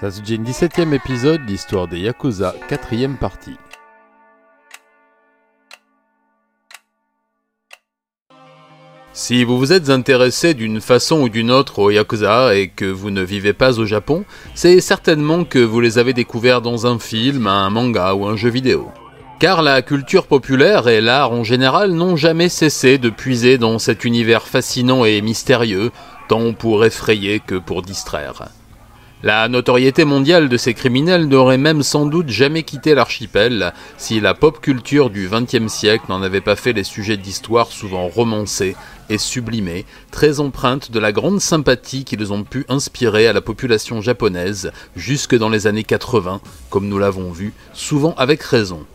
Sasujin 17ème épisode, l'histoire des Yakuza, 4ème partie. Si vous vous êtes intéressé d'une façon ou d'une autre aux Yakuza et que vous ne vivez pas au Japon, c'est certainement que vous les avez découverts dans un film, un manga ou un jeu vidéo. Car la culture populaire et l'art en général n'ont jamais cessé de puiser dans cet univers fascinant et mystérieux, tant pour effrayer que pour distraire. La notoriété mondiale de ces criminels n'aurait même sans doute jamais quitté l'archipel si la pop culture du XXe siècle n'en avait pas fait les sujets d'histoire souvent romancés et sublimés, très empreintes de la grande sympathie qu'ils ont pu inspirer à la population japonaise jusque dans les années 80, comme nous l'avons vu, souvent avec raison.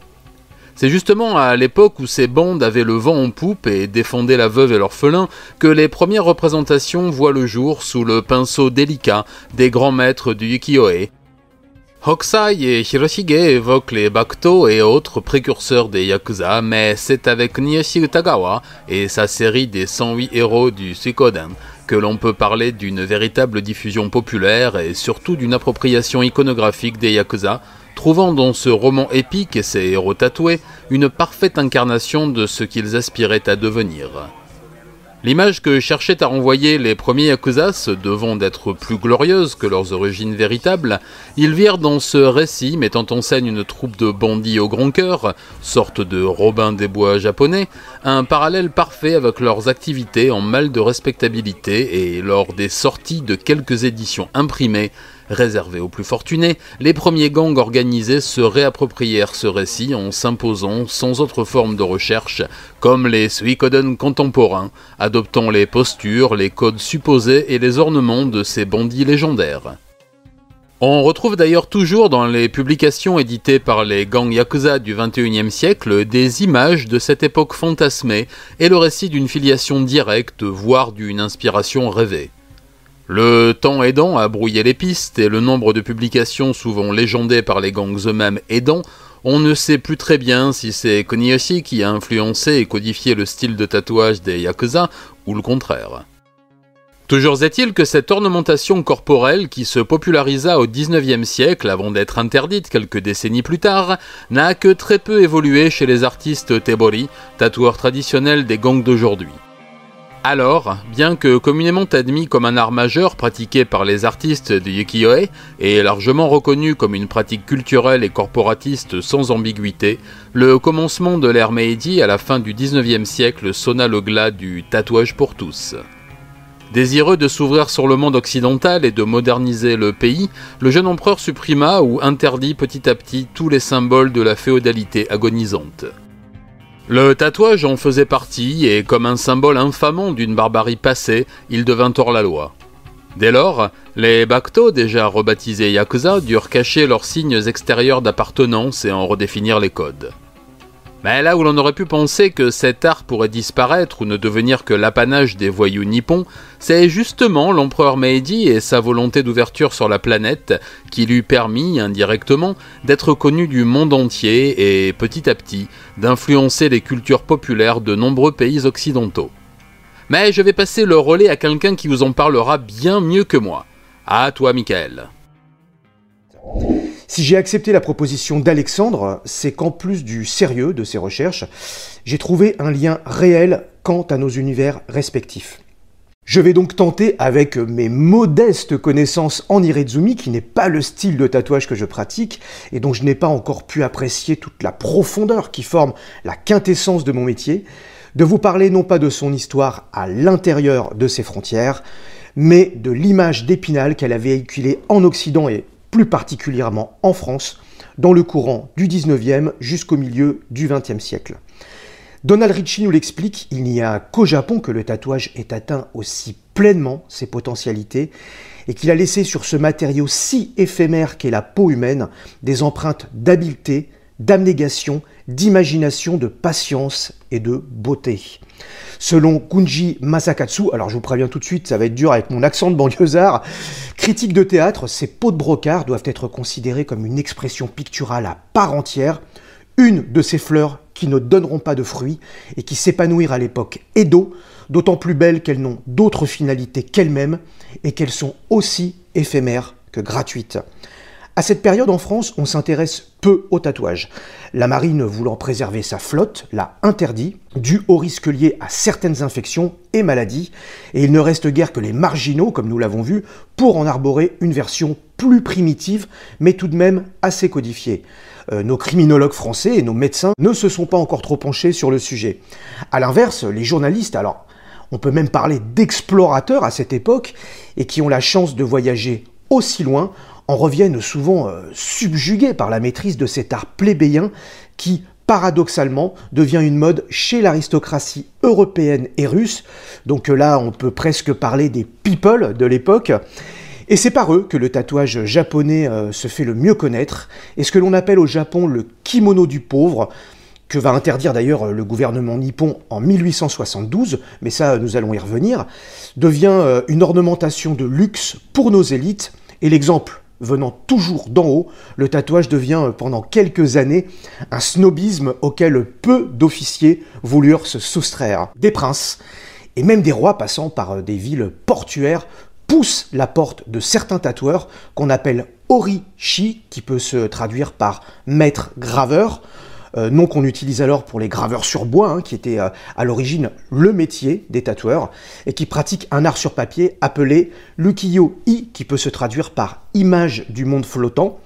C'est justement à l'époque où ces bandes avaient le vent en poupe et défendaient la veuve et l'orphelin que les premières représentations voient le jour sous le pinceau délicat des grands maîtres du Yukioe. Hokusai et Hiroshige évoquent les Bakuto et autres précurseurs des Yakuza, mais c'est avec Niyoshi Utagawa et sa série des 108 héros du Suikoden que l'on peut parler d'une véritable diffusion populaire et surtout d'une appropriation iconographique des Yakuza, trouvant dans ce roman épique et ses héros tatoués une parfaite incarnation de ce qu'ils aspiraient à devenir. L'image que cherchaient à renvoyer les premiers Yakuza se devant d'être plus glorieuse que leurs origines véritables, ils virent dans ce récit mettant en scène une troupe de bandits au grand cœur, sorte de Robin des Bois japonais, un parallèle parfait avec leurs activités en mal de respectabilité et lors des sorties de quelques éditions imprimées Réservés aux plus fortunés, les premiers gangs organisés se réapproprièrent ce récit en s'imposant sans autre forme de recherche, comme les Suikoden contemporains, adoptant les postures, les codes supposés et les ornements de ces bandits légendaires. On retrouve d'ailleurs toujours dans les publications éditées par les gangs Yakuza du XXIe siècle des images de cette époque fantasmée et le récit d'une filiation directe, voire d'une inspiration rêvée. Le temps aidant à brouiller les pistes et le nombre de publications souvent légendées par les gangs eux-mêmes aidant, on ne sait plus très bien si c'est Koniyoshi qui a influencé et codifié le style de tatouage des Yakuza ou le contraire. Toujours est-il que cette ornementation corporelle qui se popularisa au XIXe siècle avant d'être interdite quelques décennies plus tard, n'a que très peu évolué chez les artistes Tebori, tatoueurs traditionnels des gangs d'aujourd'hui. Alors, bien que communément admis comme un art majeur pratiqué par les artistes de Yukiyoe et largement reconnu comme une pratique culturelle et corporatiste sans ambiguïté, le commencement de l'ère Meiji à la fin du 19e siècle sonna le glas du tatouage pour tous. Désireux de s'ouvrir sur le monde occidental et de moderniser le pays, le jeune empereur supprima ou interdit petit à petit tous les symboles de la féodalité agonisante. Le tatouage en faisait partie, et comme un symbole infamant d'une barbarie passée, il devint hors la loi. Dès lors, les Bakuto, déjà rebaptisés Yakuza, durent cacher leurs signes extérieurs d'appartenance et en redéfinir les codes. Mais là où l'on aurait pu penser que cet art pourrait disparaître ou ne devenir que l'apanage des voyous nippons, c'est justement l'empereur Meiji et sa volonté d'ouverture sur la planète qui lui permit, indirectement, d'être connu du monde entier et, petit à petit, d'influencer les cultures populaires de nombreux pays occidentaux. Mais je vais passer le relais à quelqu'un qui vous en parlera bien mieux que moi. À toi, Michael. Si j'ai accepté la proposition d'Alexandre, c'est qu'en plus du sérieux de ses recherches, j'ai trouvé un lien réel quant à nos univers respectifs. Je vais donc tenter, avec mes modestes connaissances en Irezumi, qui n'est pas le style de tatouage que je pratique, et dont je n'ai pas encore pu apprécier toute la profondeur qui forme la quintessence de mon métier, de vous parler non pas de son histoire à l'intérieur de ses frontières, mais de l'image d'Épinal qu'elle a véhiculée en Occident et plus particulièrement en France, dans le courant du 19e jusqu'au milieu du 20e siècle. Donald Ritchie nous l'explique, il n'y a qu'au Japon que le tatouage ait atteint aussi pleinement ses potentialités et qu'il a laissé sur ce matériau si éphémère qu'est la peau humaine des empreintes d'habileté, d'abnégation, d'imagination, de patience et de beauté. Selon Kunji Masakatsu, alors je vous préviens tout de suite, ça va être dur avec mon accent de banlieusard, critique de théâtre, ces peaux de brocart doivent être considérées comme une expression picturale à part entière, une de ces fleurs qui ne donneront pas de fruits et qui s'épanouirent à l'époque Edo, d'autant plus belles qu'elles n'ont d'autre finalité qu'elles-mêmes et qu'elles sont aussi éphémères que gratuites. À cette période en France, on s'intéresse peu au tatouage. La marine voulant préserver sa flotte l'a interdit, dû au risque lié à certaines infections et maladies, et il ne reste guère que les marginaux, comme nous l'avons vu, pour en arborer une version plus primitive, mais tout de même assez codifiée. Euh, nos criminologues français et nos médecins ne se sont pas encore trop penchés sur le sujet. A l'inverse, les journalistes, alors on peut même parler d'explorateurs à cette époque, et qui ont la chance de voyager aussi loin, en reviennent souvent euh, subjugués par la maîtrise de cet art plébéien qui, paradoxalement, devient une mode chez l'aristocratie européenne et russe. Donc euh, là, on peut presque parler des people de l'époque. Et c'est par eux que le tatouage japonais euh, se fait le mieux connaître, et ce que l'on appelle au Japon le kimono du pauvre, que va interdire d'ailleurs le gouvernement nippon en 1872, mais ça nous allons y revenir, devient une ornementation de luxe pour nos élites, et l'exemple venant toujours d'en haut, le tatouage devient euh, pendant quelques années un snobisme auquel peu d'officiers voulurent se soustraire. Des princes et même des rois passant par euh, des villes portuaires poussent la porte de certains tatoueurs qu'on appelle orishi, qui peut se traduire par maître graveur, nom qu'on utilise alors pour les graveurs sur bois, hein, qui était euh, à l'origine le métier des tatoueurs, et qui pratiquent un art sur papier appelé l'ukiyo-i, qui peut se traduire par image du monde flottant.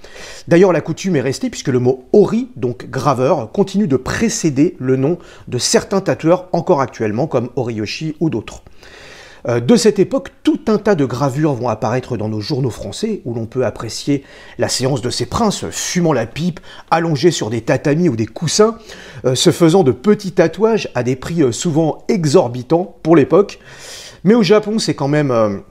D'ailleurs, la coutume est restée puisque le mot ori, donc graveur, continue de précéder le nom de certains tatoueurs encore actuellement, comme Oriyoshi ou d'autres. Euh, de cette époque, tout un tas de gravures vont apparaître dans nos journaux français, où l'on peut apprécier la séance de ces princes fumant la pipe, allongés sur des tatamis ou des coussins, euh, se faisant de petits tatouages à des prix euh, souvent exorbitants pour l'époque. Mais au Japon, c'est quand même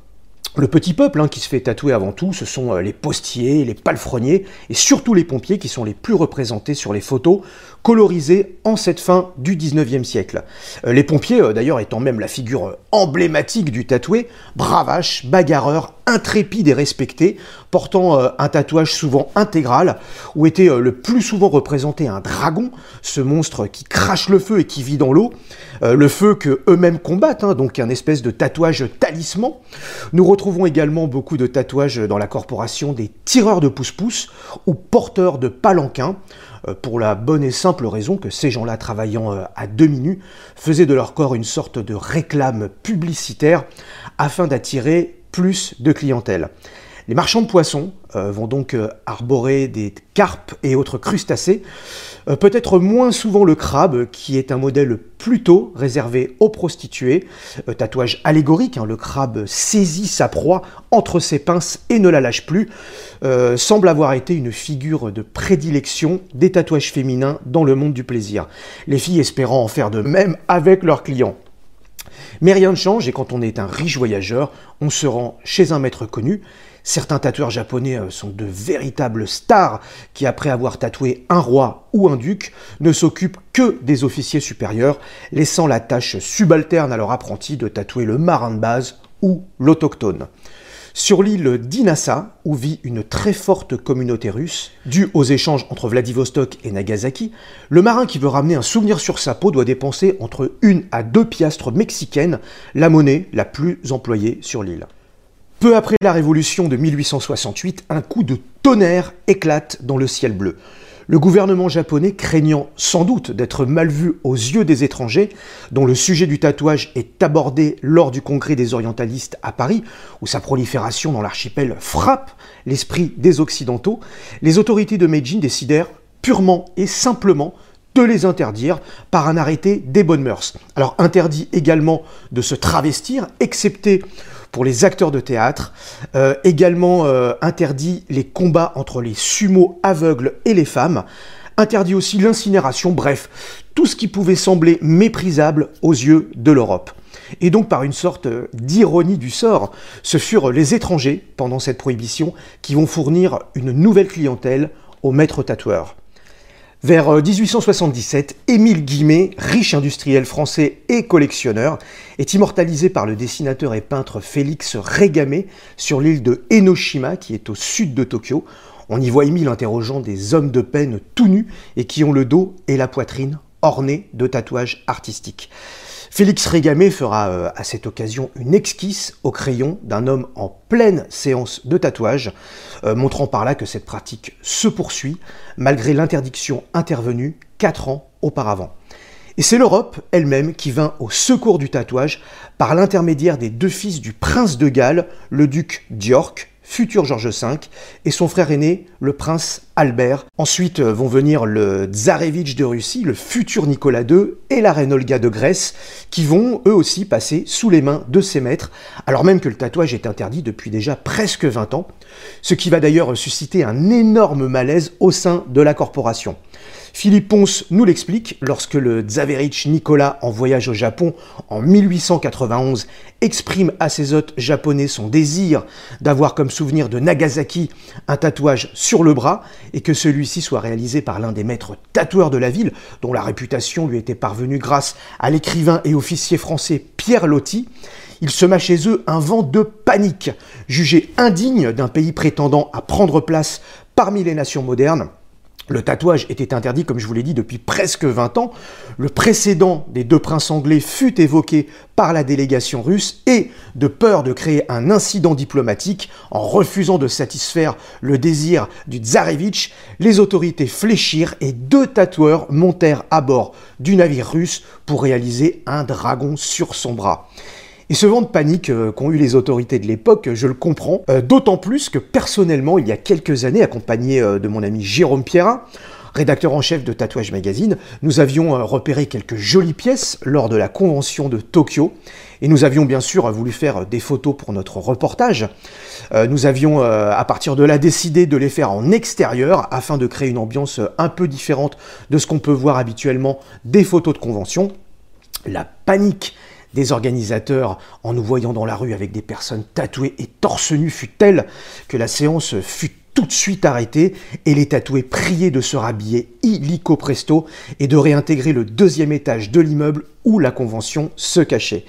le petit peuple hein, qui se fait tatouer avant tout, ce sont les postiers, les palefreniers et surtout les pompiers qui sont les plus représentés sur les photos, colorisés en cette fin du 19e siècle. Euh, les pompiers, euh, d'ailleurs, étant même la figure euh, emblématique du tatoué, bravache, bagarreur, intrépide et respecté, portant un tatouage souvent intégral, où était le plus souvent représenté un dragon, ce monstre qui crache le feu et qui vit dans l'eau, le feu que eux-mêmes combattent, hein, donc un espèce de tatouage talisman. Nous retrouvons également beaucoup de tatouages dans la corporation des tireurs de pouce-pouce ou porteurs de palanquins, pour la bonne et simple raison que ces gens-là, travaillant euh, à demi-nu, faisaient de leur corps une sorte de réclame publicitaire afin d'attirer plus de clientèle. Les marchands de poissons euh, vont donc euh, arborer des carpes et autres crustacés, euh, peut-être moins souvent le crabe, qui est un modèle plutôt réservé aux prostituées. tatouage allégorique, hein, le crabe saisit sa proie entre ses pinces et ne la lâche plus, semble avoir été une figure de prédilection des tatouages féminins dans le monde du plaisir. Les filles espérant en faire de même avec leurs clients. Mais rien ne change et quand on est un riche voyageur, on se rend chez un maître connu. Certains tatoueurs japonais euh, sont de véritables stars qui, après avoir tatoué un roi ou un duc, ne s'occupent que des officiers supérieurs, laissant la tâche subalterne à leur apprenti de tatouer le marin de base ou l'autochtone. Sur l'île d'Inasa, où vit une très forte communauté russe, due aux échanges entre Vladivostok et Nagasaki, le marin qui veut ramener un souvenir sur sa peau doit dépenser entre une à deux piastres mexicaines, la monnaie la plus employée sur l'île. Peu après la révolution de 1868, un coup de tonnerre éclate dans le ciel bleu. Le gouvernement japonais, craignant sans doute d'être mal vu aux yeux des étrangers, dont le sujet du tatouage est abordé lors du congrès des orientalistes à Paris, où sa prolifération dans l'archipel frappe l'esprit des Occidentaux, les autorités de Meijin décidèrent purement et simplement de les interdire par un arrêté des bonnes mœurs. Alors interdit également de se travestir, excepté pour les acteurs de théâtre. Euh, également euh, interdit les combats entre les sumo aveugles et les femmes. Interdit aussi l'incinération, bref, tout ce qui pouvait sembler méprisable aux yeux de l'Europe. Et donc par une sorte d'ironie du sort, ce furent les étrangers, pendant cette prohibition, qui vont fournir une nouvelle clientèle aux maîtres tatoueurs. Vers 1877, euh, Émile Guimet, riche industriel français et collectionneur, est immortalisé par le dessinateur et peintre Félix Régamé sur l'île de Enoshima, qui est au sud de Tokyo. On y voit Émile interrogeant des hommes de peine tout nus et qui ont le dos et la poitrine ornés de tatouages artistiques. Félix Régamé fera euh, à cette occasion une esquisse au crayon d'un homme en pleine séance de tatouage, euh, montrant par là que cette pratique se poursuit malgré l'interdiction intervenue 4 ans auparavant. Et c'est l'Europe elle-même qui vint au secours du tatouage par l'intermédiaire des deux fils du prince de Galles, le duc d'York, futur George V, et son frère aîné, le prince Albert. Ensuite euh, vont venir le Tsarevitch de Russie, le futur Nicolas II, et la reine Olga de Grèce, qui vont eux aussi passer sous les mains de ses maîtres, alors même que le tatouage est interdit depuis déjà presque 20 ans, ce qui va d'ailleurs susciter un énorme malaise au sein de la corporation. Philippe Ponce nous l'explique lorsque le Tsaverich Nicolas, en voyage au Japon en 1891, exprime à ses hôtes japonais son désir d'avoir comme souvenir de Nagasaki un tatouage sur le bras et que celui-ci soit réalisé par l'un des maîtres tatoueurs de la ville, dont la réputation lui était parvenue grâce à l'écrivain et officier français Pierre Loti. Il sema chez eux un vent de panique, jugé indigne d'un pays prétendant à prendre place parmi les nations modernes. Le tatouage était interdit, comme je vous l'ai dit, depuis presque 20 ans. Le précédent des deux princes anglais fut évoqué par la délégation russe et, de peur de créer un incident diplomatique, en refusant de satisfaire le désir du tsarevitch, les autorités fléchirent et deux tatoueurs montèrent à bord du navire russe pour réaliser un dragon sur son bras. Et ce vent de panique euh, qu'ont eu les autorités de l'époque, je le comprends, euh, d'autant plus que personnellement, il y a quelques années, accompagné euh, de mon ami Jérôme Pierrin, rédacteur en chef de Tatouage Magazine, nous avions repéré quelques jolies pièces lors de la convention de Tokyo, et nous avions bien sûr voulu faire des photos pour notre reportage. nous avions à partir de là décidé de les faire en extérieur afin de créer une ambiance un peu différente de ce qu'on peut voir habituellement des photos de convention. La panique des organisateurs en nous voyant dans la rue avec des personnes tatouées et torse nu fut telle que la séance fut tout de suite arrêtée et les tatoués priaient de se rhabiller illico presto et de réintégrer le deuxième étage de l'immeuble où la convention se cachait.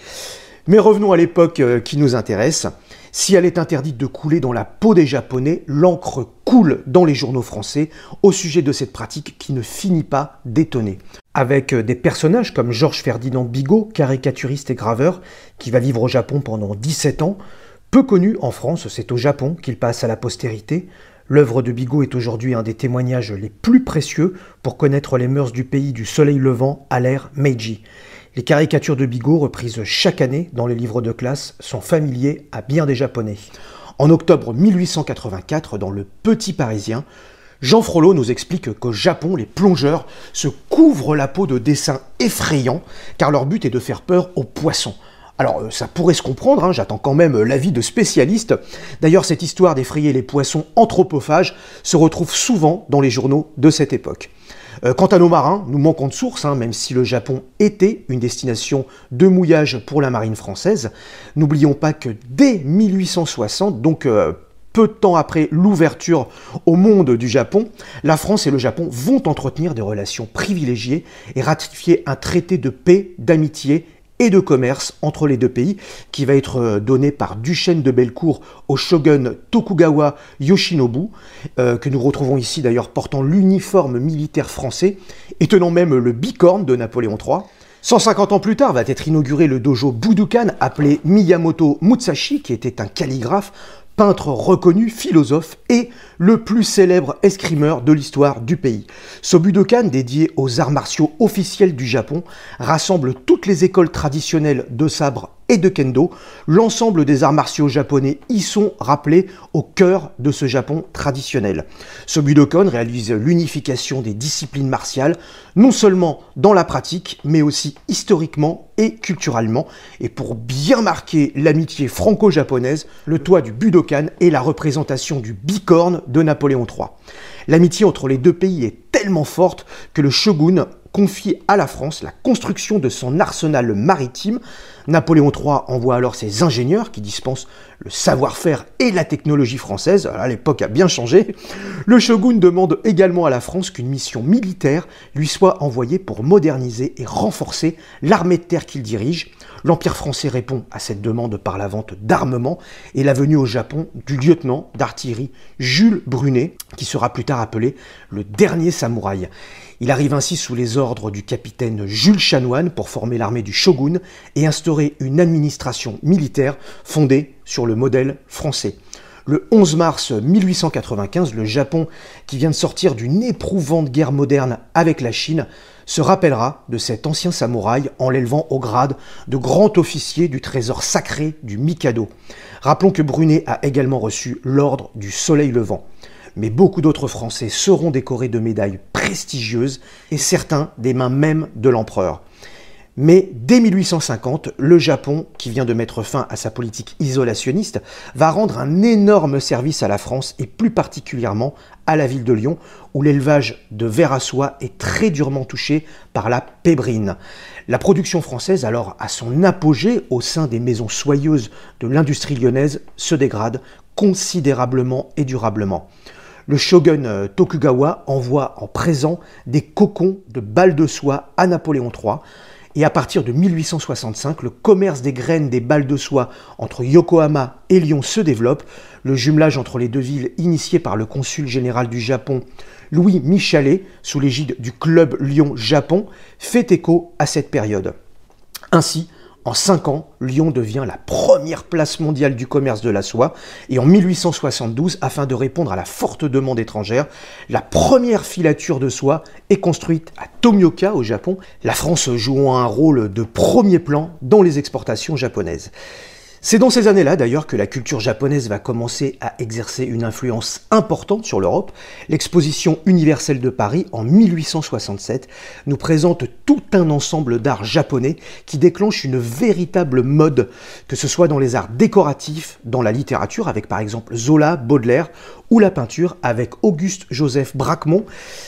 Mais revenons à l'époque euh, qui nous intéresse. Si elle est interdite de couler dans la peau des Japonais, l'encre coule dans les journaux français au sujet de cette pratique qui ne finit pas d'étonner. Avec euh, des personnages comme Georges Ferdinand Bigot, caricaturiste et graveur, qui va vivre au Japon pendant 17 ans, peu connu en France, c'est au Japon qu'il passe à la postérité. L'œuvre de Bigot est aujourd'hui un des témoignages les plus précieux pour connaître les mœurs du pays du soleil levant à l'ère Meiji. Les caricatures de Bigot, reprises chaque année dans les livres de classe, sont familiers à bien des Japonais. En octobre 1884, dans Le Petit Parisien, Jean Frollo nous explique qu'au Japon, les plongeurs se couvrent la peau de dessins effrayants, car leur but est de faire peur aux poissons. Alors euh, ça pourrait se comprendre, hein, j'attends quand même l'avis de spécialistes. D'ailleurs cette histoire d'effrayer les poissons anthropophages se retrouve souvent dans les journaux de cette époque. Euh, quant à nos marins, nous manquons de sources, hein, même si le Japon était une destination de mouillage pour la marine française. N'oublions pas que dès 1860, donc euh, peu de temps après l'ouverture au monde du Japon, la France et le Japon vont entretenir des relations privilégiées et ratifier un traité de paix, d'amitié et de commerce entre les deux pays, qui va être euh, donné par Duchesne de Bellecour au shogun Tokugawa Yoshinobu, euh, que nous retrouvons ici d'ailleurs portant l'uniforme militaire français et tenant même le bicorne de Napoléon III. 150 ans plus tard va être inauguré le dojo Budokan appelé Miyamoto Musashi, qui était un calligraphe peintre reconnu, philosophe et le plus célèbre escrimeur de l'histoire du pays. Ce Budokan, dédié aux arts martiaux officiels du Japon, rassemble toutes les écoles traditionnelles de sabre et de kendo. L'ensemble des arts martiaux japonais y sont rappelés au cœur de ce Japon traditionnel. Ce Budokan réalise l'unification des disciplines martiales, non seulement dans la pratique, mais aussi historiquement et culturellement. Et pour bien marquer l'amitié franco-japonaise, le toit du Budokan est la représentation du bicorne de Napoléon III. L'amitié entre les deux pays est tellement forte que le shogun confie à la France la construction de son arsenal maritime. Napoléon III envoie alors ses ingénieurs qui dispensent le savoir-faire et la technologie française, à l'époque a bien changé, le shogun demande également à la France qu'une mission militaire lui soit envoyée pour moderniser et renforcer l'armée de terre qu'il dirige. L'Empire français répond à cette demande par la vente d'armement et la venue au Japon du lieutenant d'artillerie Jules Brunet, qui sera plus tard appelé le dernier samouraï. Il arrive ainsi sous les ordres du capitaine Jules Chanoine pour former l'armée du shogun et instaurer une administration militaire fondée sur le modèle français. Le 11 mars 1895, le Japon, qui vient de sortir d'une éprouvante guerre moderne avec la Chine, se rappellera de cet ancien samouraï en l'élevant au grade de grand officier du trésor sacré du Mikado. Rappelons que Brunet a également reçu l'ordre du Soleil levant mais beaucoup d'autres Français seront décorés de médailles prestigieuses et certains des mains même de l'empereur. Mais dès 1850, le Japon, qui vient de mettre fin à sa politique isolationniste, va rendre un énorme service à la France et plus particulièrement à la ville de Lyon, où l'élevage de verre à soie est très durement touché par la pébrine. La production française, alors à son apogée au sein des maisons soyeuses de l'industrie lyonnaise, se dégrade considérablement et durablement le shogun euh, Tokugawa envoie en présent des cocons de balles de soie à Napoléon III. Et à partir de 1865, le commerce des graines des balles de soie entre Yokohama et Lyon se développe. Le jumelage entre les deux villes, initié par le consul général du Japon, Louis Michalet, sous l'égide du club Lyon-Japon, fait écho à cette période. Ainsi, en 5 ans, Lyon devient la première place mondiale du commerce de la soie et en 1872, afin de répondre à la forte demande étrangère, la première filature de soie est construite à Tomioka au Japon, la France jouant un rôle de premier plan dans les exportations japonaises. C'est dans ces années-là d'ailleurs que la culture japonaise va commencer à exercer une influence importante sur l'Europe. L'exposition universelle de Paris en 1867 nous présente tout un ensemble d'arts japonais qui déclenche une véritable mode, que ce soit dans les arts décoratifs, dans la littérature avec par exemple Zola, Baudelaire ou la peinture avec Auguste Joseph Braquemont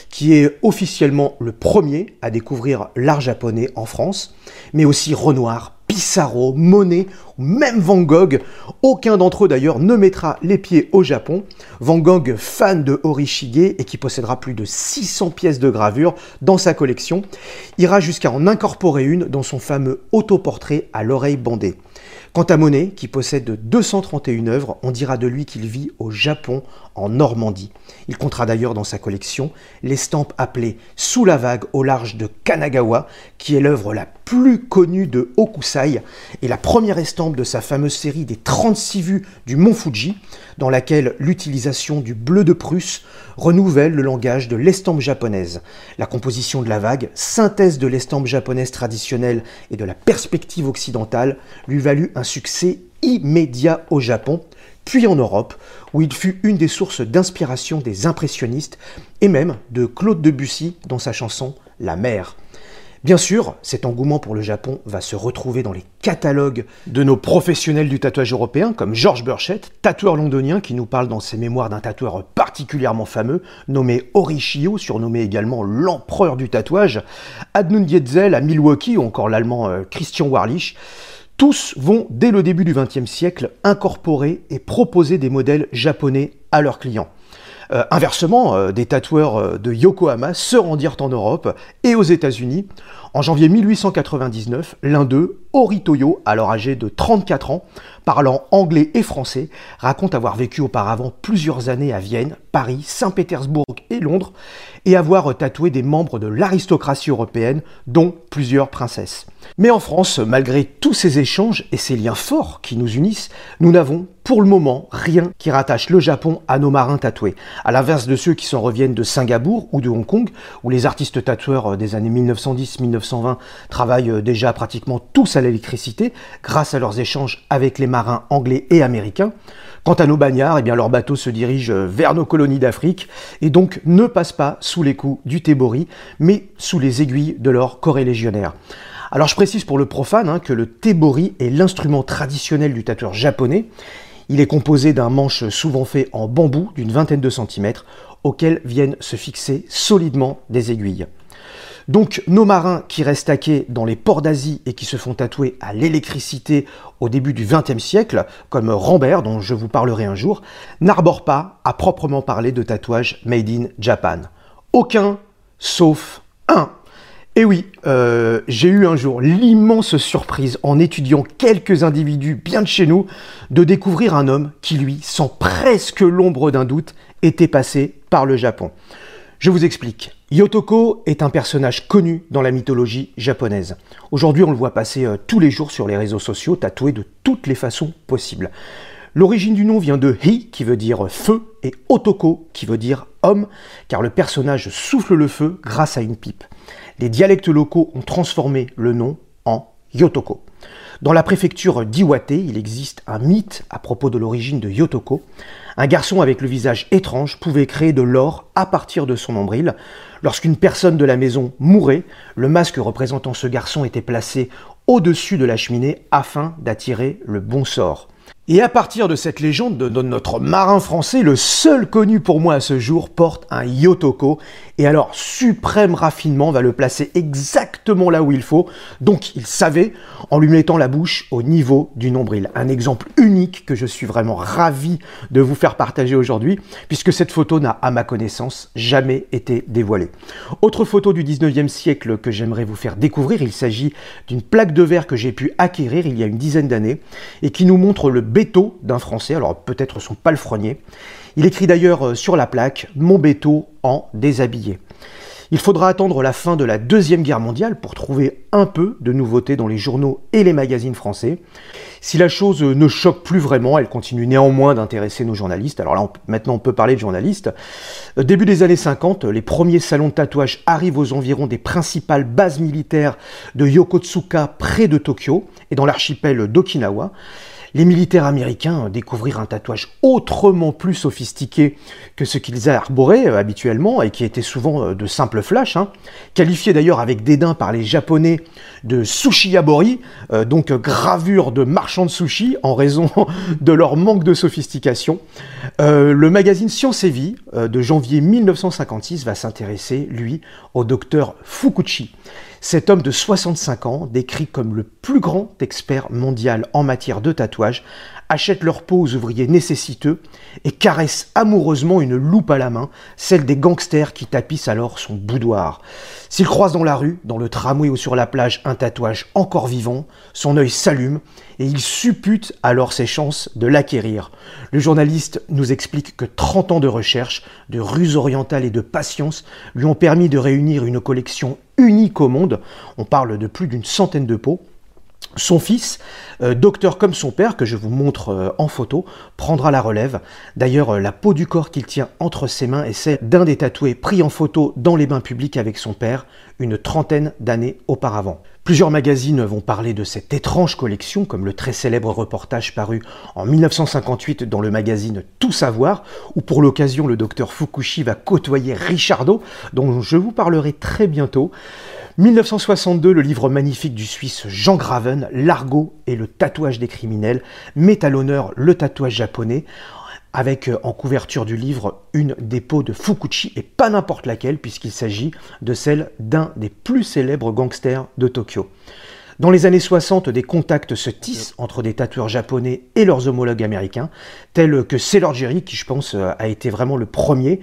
qui est officiellement le premier à découvrir l'art japonais en France, mais aussi Renoir, Pissarro, Monet ou même Van Gogh. Aucun d'entre eux d'ailleurs ne mettra les pieds au Japon. Van Gogh, fan de Horishige et qui possédera plus de 600 pièces de gravure dans sa collection, ira jusqu'à en incorporer une dans son fameux autoportrait à l'oreille bandée. Quant à Monet, qui possède 231 œuvres, on dira de lui qu'il vit au Japon, en Normandie. Il comptera d'ailleurs dans sa collection l'estampe appelée Sous la vague au large de Kanagawa, qui est l'œuvre la plus connue de Hokusai et la première estampe de sa fameuse série des 36 vues du mont Fuji, dans laquelle l'utilisation du bleu de Prusse renouvelle le langage de l'estampe japonaise. La composition de la vague, synthèse de l'estampe japonaise traditionnelle et de la perspective occidentale, lui valut un succès immédiat au Japon, puis en Europe, où il fut une des sources d'inspiration des impressionnistes et même de Claude Debussy dans sa chanson La mer. Bien sûr, cet engouement pour le Japon va se retrouver dans les catalogues de nos professionnels du tatouage européen, comme Georges Burchett, tatoueur londonien qui nous parle dans ses mémoires d'un tatoueur particulièrement fameux, nommé Orishio, surnommé également l'empereur du tatouage, Adnun Dietzel à Milwaukee, ou encore l'allemand euh, Christian Warlich. Tous vont, dès le début du XXe siècle, incorporer et proposer des modèles japonais à leurs clients. Euh, inversement, euh, des tatoueurs euh, de Yokohama se rendirent en Europe et aux États-Unis. En janvier 1899, l'un d'eux, Oritoyo, alors âgé de 34 ans, parlant anglais et français, raconte avoir vécu auparavant plusieurs années à Vienne, Paris, Saint-Pétersbourg et Londres, et avoir tatoué des membres de l'aristocratie européenne, dont plusieurs princesses. Mais en France, malgré tous ces échanges et ces liens forts qui nous unissent, nous n'avons pour le moment rien qui rattache le Japon à nos marins tatoués. À l'inverse de ceux qui s'en reviennent de Singapour ou de Hong Kong, où les artistes tatoueurs des années 1910-1920 travaillent déjà pratiquement tous à l'électricité grâce à leurs échanges avec les marins anglais et américains. Quant à nos bagnards, eh bien leurs bateaux se dirigent vers nos colonies d'Afrique et donc ne passent pas sous les coups du Tébori, mais sous les aiguilles de leurs corées légionnaires. Alors je précise pour le profane hein, que le tebori est l'instrument traditionnel du tatoueur japonais. Il est composé d'un manche souvent fait en bambou d'une vingtaine de centimètres auquel viennent se fixer solidement des aiguilles. Donc nos marins qui restent taqués dans les ports d'Asie et qui se font tatouer à l'électricité au début du XXe siècle, comme Rambert, dont je vous parlerai un jour, n'arborent pas à proprement parler de tatouage made in Japan. Aucun, sauf un. Et oui, euh, j'ai eu un jour l'immense surprise, en étudiant quelques individus bien de chez nous, de découvrir un homme qui, lui, sans presque l'ombre d'un doute, était passé par le Japon. Je vous explique. Yotoko est un personnage connu dans la mythologie japonaise. Aujourd'hui, on le voit passer euh, tous les jours sur les réseaux sociaux, tatoué de toutes les façons possibles. L'origine du nom vient de Hi, qui veut dire feu, et Otoko, qui veut dire homme, car le personnage souffle le feu grâce à une pipe. Les dialectes locaux ont transformé le nom en Yotoko. Dans la préfecture d'Iwate, il existe un mythe à propos de l'origine de Yotoko. Un garçon avec le visage étrange pouvait créer de l'or à partir de son nombril. Lorsqu'une personne de la maison mourait, le masque représentant ce garçon était placé au-dessus de la cheminée afin d'attirer le bon sort. Et à partir de cette légende de notre marin français, le seul connu pour moi à ce jour porte un Yotoko. Et alors, suprême raffinement va le placer exactement là où il faut. Donc, il savait en lui mettant la bouche au niveau du nombril. Un exemple unique que je suis vraiment ravi de vous faire partager aujourd'hui, puisque cette photo n'a, à ma connaissance, jamais été dévoilée. Autre photo du 19e siècle que j'aimerais vous faire découvrir, il s'agit d'une plaque de verre que j'ai pu acquérir il y a une dizaine d'années et qui nous montre le béto d'un Français, alors peut-être son palefrenier. Il écrit d'ailleurs euh, sur la plaque Mon béto en déshabillé. Il faudra attendre la fin de la Deuxième Guerre mondiale pour trouver un peu de nouveautés dans les journaux et les magazines français. Si la chose ne choque plus vraiment, elle continue néanmoins d'intéresser nos journalistes. Alors là, maintenant on peut parler de journalistes. Euh, début des années 50, les premiers salons de tatouage arrivent aux environs des principales bases militaires de Yokotsuka près de Tokyo et dans l'archipel d'Okinawa les militaires américains découvrirent un tatouage autrement plus sophistiqué que ce qu'ils arboraient euh, habituellement et qui était souvent euh, de simples flashs, hein. qualifié d'ailleurs avec dédain par les japonais de sushi yabori, euh, donc gravure de marchands de sushi en raison de leur manque de sophistication. le magazine Science et Vie de janvier 1956 va s'intéresser, lui, au docteur Fukuchi. Cet homme de 65 ans, décrit comme le plus grand expert mondial en matière de tatouage, achète leur peau aux ouvriers nécessiteux et caresse amoureusement une loupe à la main, celle des gangsters qui tapissent alors son boudoir. S'il croise dans la rue, dans le tramway ou sur la plage un tatouage encore vivant, son œil s'allume et il suppute alors ses chances de l'acquérir. Le journaliste nous explique que 30 ans de recherche, de ruse orientale et de patience lui ont permis de réunir une collection unique au monde. On parle de plus d'une centaine de peaux. Son fils, euh, docteur comme son père, que je vous montre euh, en photo, prendra la relève. D'ailleurs, euh, la peau du corps qu'il tient entre ses mains est celle d'un des tatoués pris en photo dans les bains publics avec son père une trentaine d'années auparavant. Plusieurs magazines vont parler de cette étrange collection, comme le très célèbre reportage paru en 1958 dans le magazine Tout Savoir, où pour l'occasion le docteur Fukushi va côtoyer Richardo, dont je vous parlerai très bientôt. 1962, le livre magnifique du Suisse Jean Graven, L'argot et le tatouage des criminels, met à l'honneur le tatouage japonais avec euh, en couverture du livre une des peaux de Fukuchi, et pas n'importe laquelle, puisqu'il s'agit de celle d'un des plus célèbres gangsters de Tokyo. Dans les années 60, des contacts se tissent entre des tatoueurs japonais et leurs homologues américains, tels que Sailor Jerry, qui je pense euh, a été vraiment le premier.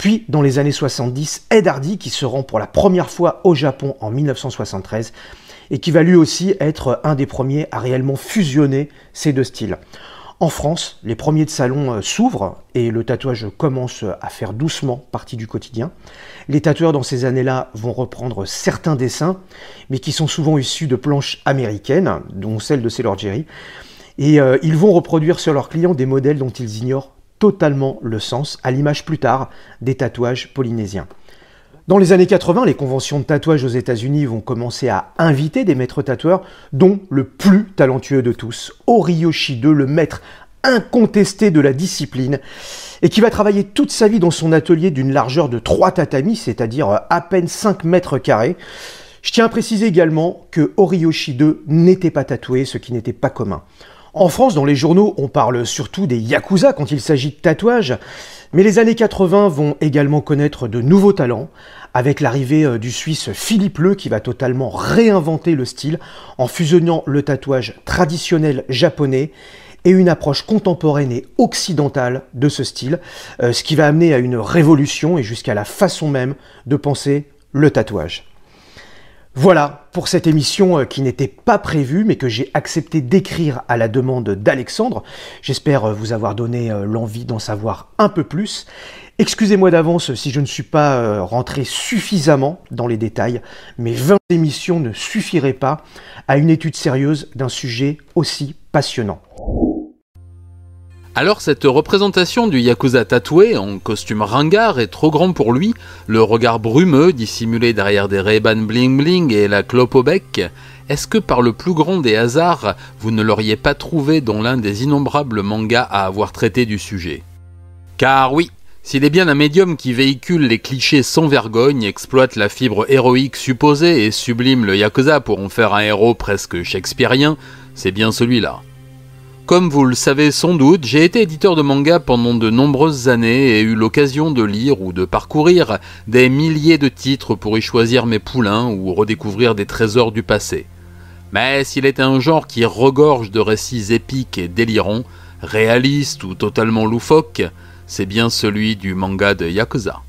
Puis, dans les années 70, Ed Hardy, qui se rend pour la première fois au Japon en 1973, et qui va lui aussi être un des premiers à réellement fusionner ces deux styles. En France, les premiers de salon euh, s'ouvrent et le tatouage commence à faire doucement partie du quotidien. Les tatoueurs dans ces années-là vont reprendre certains dessins, mais qui sont souvent issus de planches américaines, dont celle de Sailor Jerry, et euh, ils vont reproduire sur leurs clients des modèles dont ils ignorent totalement le sens, à l'image plus tard des tatouages polynésiens. Dans les années 80, les conventions de tatouage aux États-Unis vont commencer à inviter des maîtres tatoueurs, dont le plus talentueux de tous, Oriyoshi 2, le maître incontesté de la discipline, et qui va travailler toute sa vie dans son atelier d'une largeur de 3 tatamis, c'est-à-dire à peine 5 mètres carrés. Je tiens à préciser également que Oriyoshi 2 n'était pas tatoué, ce qui n'était pas commun. En France, dans les journaux, on parle surtout des yakuza quand il s'agit de tatouages, mais les années 80 vont également connaître de nouveaux talents, avec l'arrivée euh, du Suisse Philippe Leu qui va totalement réinventer le style en fusionnant le tatouage traditionnel japonais et une approche contemporaine et occidentale de ce style, euh, ce qui va amener à une révolution et jusqu'à la façon même de penser le tatouage. Voilà pour cette émission euh, qui n'était pas prévue mais que j'ai accepté d'écrire à la demande d'Alexandre. J'espère euh, vous avoir donné l'envie d'en savoir un peu plus. Excusez-moi d'avance si je ne suis pas rentré suffisamment dans les détails, mais 20 émissions ne suffiraient pas à une étude sérieuse d'un sujet aussi passionnant. Alors cette représentation du Yakuza tatoué en costume ringard est trop grand pour lui, le regard brumeux dissimulé derrière des ray bling bling et la clope au bec, est-ce que par le plus grand des hasards, vous ne l'auriez pas trouvé dans l'un des innombrables mangas à avoir traité du sujet? Car oui, s'il est bien un médium qui véhicule les clichés sans vergogne, exploite la fibre héroïque supposée et sublime le Yakuza pour en faire un héros presque shakespearien, c'est bien celui-là. Comme vous le savez sans doute, j'ai été éditeur de manga pendant de nombreuses années et eu l'occasion de lire ou de parcourir des milliers de titres pour y choisir mes poulains ou redécouvrir des trésors du passé. Mais s'il est un genre qui regorge de récits épiques et délirants, réalistes ou totalement loufoques, c'est bien celui du manga de Yakuza.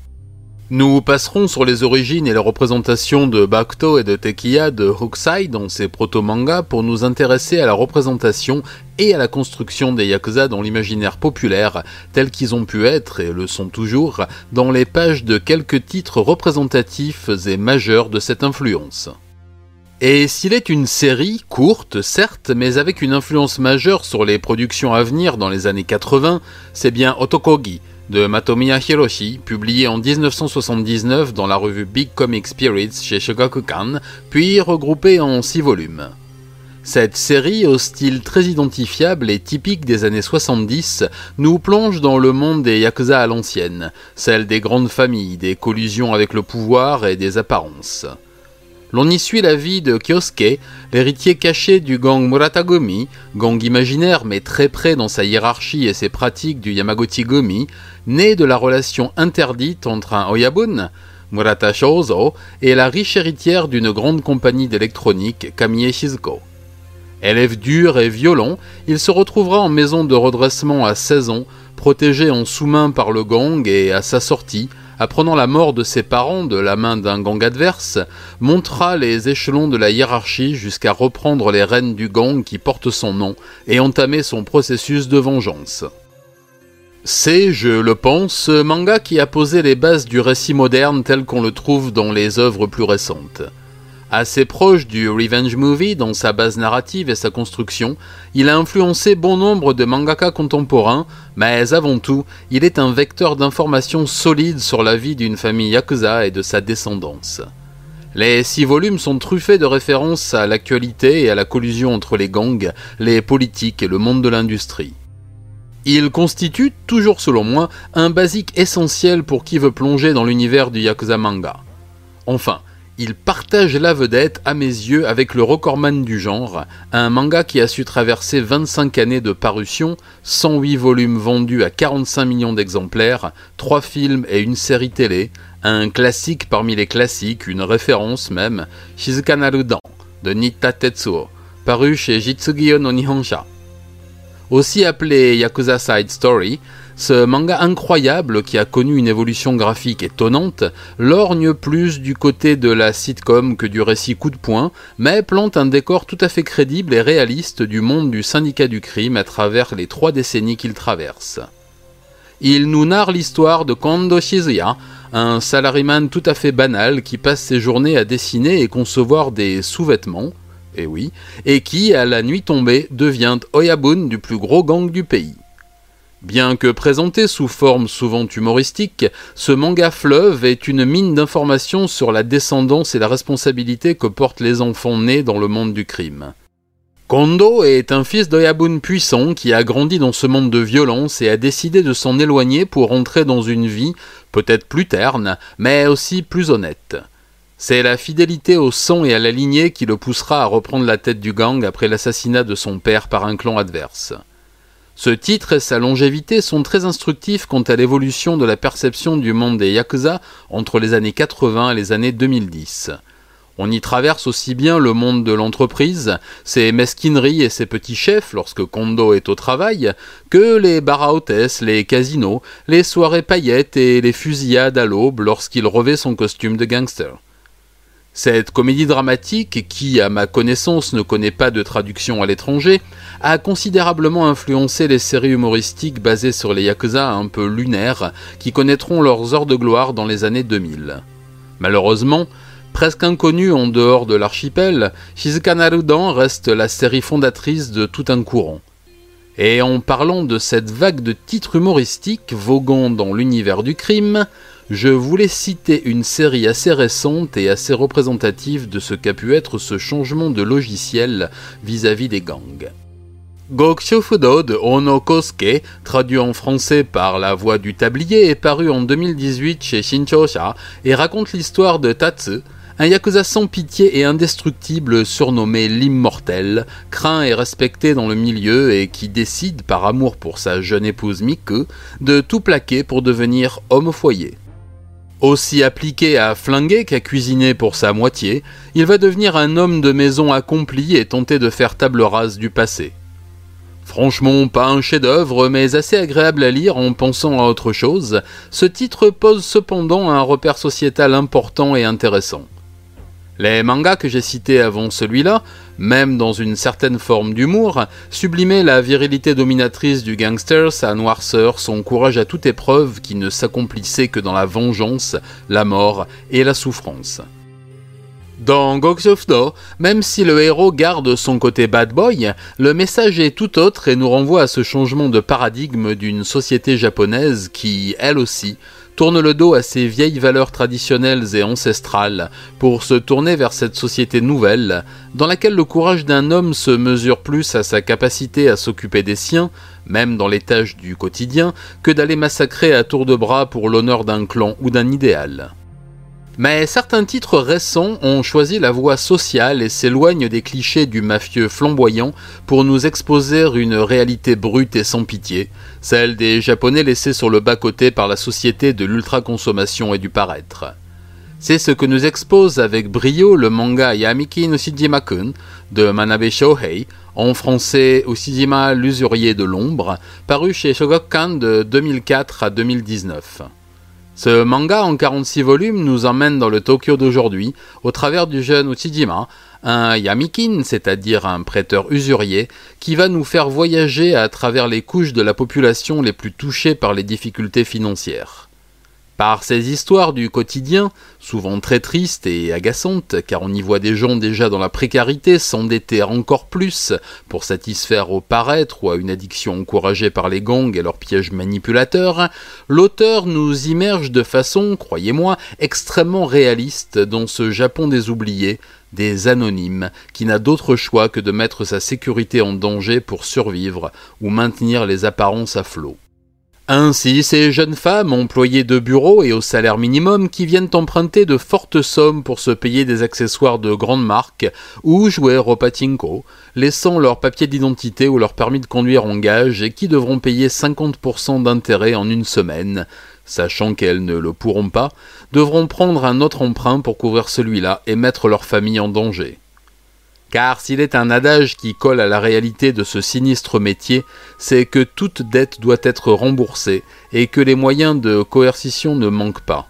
Nous passerons sur les origines et les représentations de Bakuto et de Tekiya de Hokusai dans ses proto-mangas pour nous intéresser à la représentation et à la construction des Yakuza dans l'imaginaire populaire, tels qu'ils ont pu être, et le sont toujours, dans les pages de quelques titres représentatifs et majeurs de cette influence. Et s'il est une série, courte certes, mais avec une influence majeure sur les productions à venir dans les années 80, c'est bien Otokogi, de Matomiya Hiroshi, publié en 1979 dans la revue Big Comic Spirits chez Shogakukan, puis regroupé en 6 volumes. Cette série, au style très identifiable et typique des années 70, nous plonge dans le monde des Yakuza à l'ancienne, celle des grandes familles, des collusions avec le pouvoir et des apparences. L'on y suit la vie de Kyosuke, l'héritier caché du gang Muratagumi, gang imaginaire mais très près dans sa hiérarchie et ses pratiques du Yamaguchi-Gomi, né de la relation interdite entre un Oyabun, Murata Shouzo, et la riche héritière d'une grande compagnie d'électronique, Kamiye Shizuko. Élève dur et violent, il se retrouvera en maison de redressement à 16 ans, protégé en sous-main par le gang et à sa sortie, apprenant la mort de ses parents de la main d'un gang adverse, montera les échelons de la hiérarchie jusqu'à reprendre les rênes du gang qui porte son nom et entamer son processus de vengeance. C'est, je le pense, manga qui a posé les bases du récit moderne tel qu'on le trouve dans les œuvres plus récentes. Assez proche du revenge movie dans sa base narrative et sa construction, il a influencé bon nombre de mangaka contemporains, mais avant tout, il est un vecteur d'informations solides sur la vie d'une famille yakuza et de sa descendance. Les six volumes sont truffés de références à l'actualité et à la collusion entre les gangs, les politiques et le monde de l'industrie. Il constitue, toujours selon moi, un basique essentiel pour qui veut plonger dans l'univers du Yakuza manga. Enfin, il partage la vedette, à mes yeux, avec le recordman du genre, un manga qui a su traverser 25 années de parution, 108 volumes vendus à 45 millions d'exemplaires, 3 films et une série télé, un classique parmi les classiques, une référence même, Shizuka Narudan, de Nitta Tetsuo, paru chez Jitsugiyo no Nihonsha. Aussi appelé Yakuza Side Story, ce manga incroyable qui a connu une évolution graphique étonnante lorgne plus du côté de la sitcom que du récit coup de poing, mais plante un décor tout à fait crédible et réaliste du monde du syndicat du crime à travers les trois décennies qu'il traverse. Il nous narre l'histoire de Kondo Shizuya, un salaryman tout à fait banal qui passe ses journées à dessiner et concevoir des sous-vêtements, et eh oui, et qui, à la nuit tombée, devient Oyabun du plus gros gang du pays. Bien que présenté sous forme souvent humoristique, ce manga fleuve est une mine d'informations sur la descendance et la responsabilité que portent les enfants nés dans le monde du crime. Kondo est un fils d'Oyabun puissant qui a grandi dans ce monde de violence et a décidé de s'en éloigner pour entrer dans une vie peut-être plus terne, mais aussi plus honnête. C'est la fidélité au sang et à la lignée qui le poussera à reprendre la tête du gang après l'assassinat de son père par un clan adverse. Ce titre et sa longévité sont très instructifs quant à l'évolution de la perception du monde des Yakuza entre les années 80 et les années 2010. On y traverse aussi bien le monde de l'entreprise, ses mesquineries et ses petits chefs lorsque Kondo est au travail, que les baraotes, les casinos, les soirées paillettes et les fusillades à l'aube lorsqu'il revêt son costume de gangster. Cette comédie dramatique, qui à ma connaissance ne connaît pas de traduction à l'étranger, a considérablement influencé les séries humoristiques basées sur les yakuza un peu lunaires qui connaîtront leurs heures de gloire dans les années 2000. Malheureusement, presque inconnue en dehors de l'archipel, Shizuka Narudan reste la série fondatrice de tout un courant. Et en parlant de cette vague de titres humoristiques voguant dans l'univers du crime, je voulais citer une série assez récente et assez représentative de ce qu'a pu être ce changement de logiciel vis-à-vis des gangs. Gokshufudo de Ono Kosuke, traduit en français par La Voix du Tablier, est paru en 2018 chez Shinchosha et raconte l'histoire de Tatsu, un yakuza sans pitié et indestructible surnommé l'immortel, craint et respecté dans le milieu et qui décide, par amour pour sa jeune épouse Miku, de tout plaquer pour devenir homme au foyer. Aussi appliqué à flinguer qu'à cuisiner pour sa moitié, il va devenir un homme de maison accompli et tenter de faire table rase du passé. Franchement, pas un chef-d'œuvre, mais assez agréable à lire en pensant à autre chose, ce titre pose cependant un repère sociétal important et intéressant. Les mangas que j'ai cités avant celui-là, même dans une certaine forme d'humour, sublimaient la virilité dominatrice du gangster, sa noirceur, son courage à toute épreuve qui ne s'accomplissait que dans la vengeance, la mort et la souffrance. Dans Gogs of même si le héros garde son côté bad boy, le message est tout autre et nous renvoie à ce changement de paradigme d'une société japonaise qui, elle aussi, tourne le dos à ses vieilles valeurs traditionnelles et ancestrales pour se tourner vers cette société nouvelle, dans laquelle le courage d'un homme se mesure plus à sa capacité à s'occuper des siens, même dans les tâches du quotidien, que d'aller massacrer à tour de bras pour l'honneur d'un clan ou d'un idéal. Mais certains titres récents ont choisi la voie sociale et s'éloignent des clichés du mafieux flamboyant pour nous exposer une réalité brute et sans pitié, celle des Japonais laissés sur le bas-côté par la société de l'ultra-consommation et du paraître. C'est ce que nous expose avec brio le manga Yamiki no Shijima-kun de Manabe Shohei, en français Ushijima l'usurier de l'ombre, paru chez Shogakukan de 2004 à 2019. Ce manga en 46 volumes nous emmène dans le Tokyo d'aujourd'hui au travers du jeune Uchijima, un yamikin, c'est-à-dire un prêteur usurier, qui va nous faire voyager à travers les couches de la population les plus touchées par les difficultés financières. Par ces histoires du quotidien, souvent très tristes et agaçantes, car on y voit des gens déjà dans la précarité s'endetter encore plus pour satisfaire au paraître ou à une addiction encouragée par les gangs et leurs pièges manipulateurs, l'auteur nous immerge de façon, croyez-moi, extrêmement réaliste dans ce Japon des oubliés, des anonymes, qui n'a d'autre choix que de mettre sa sécurité en danger pour survivre ou maintenir les apparences à flot. Ainsi, ces jeunes femmes employées de bureau et au salaire minimum qui viennent emprunter de fortes sommes pour se payer des accessoires de grande marque ou jouer au patinko, laissant leur papier d'identité ou leur permis de conduire en gage et qui devront payer 50% d'intérêt en une semaine, sachant qu'elles ne le pourront pas, devront prendre un autre emprunt pour couvrir celui-là et mettre leur famille en danger. Car s'il est un adage qui colle à la réalité de ce sinistre métier, c'est que toute dette doit être remboursée et que les moyens de coercition ne manquent pas.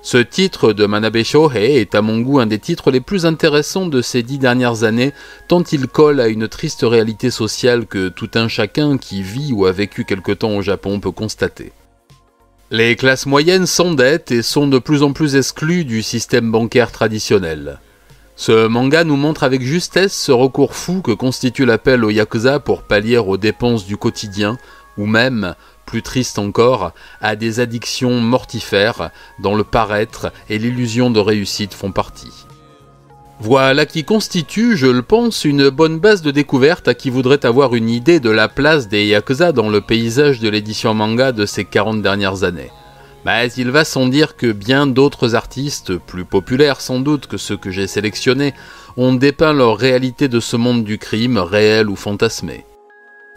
Ce titre de Manabe Shohei est à mon goût un des titres les plus intéressants de ces dix dernières années, tant il colle à une triste réalité sociale que tout un chacun qui vit ou a vécu quelque temps au Japon peut constater. Les classes moyennes s'endettent et sont de plus en plus exclues du système bancaire traditionnel. Ce manga nous montre avec justesse ce recours fou que constitue l'appel au Yakuza pour pallier aux dépenses du quotidien, ou même, plus triste encore, à des addictions mortifères dont le paraître et l'illusion de réussite font partie. Voilà qui constitue, je le pense, une bonne base de découverte à qui voudrait avoir une idée de la place des Yakuza dans le paysage de l'édition manga de ces 40 dernières années. Mais il va sans dire que bien d'autres artistes, plus populaires sans doute que ceux que j'ai sélectionnés, ont dépeint leur réalité de ce monde du crime, réel ou fantasmé.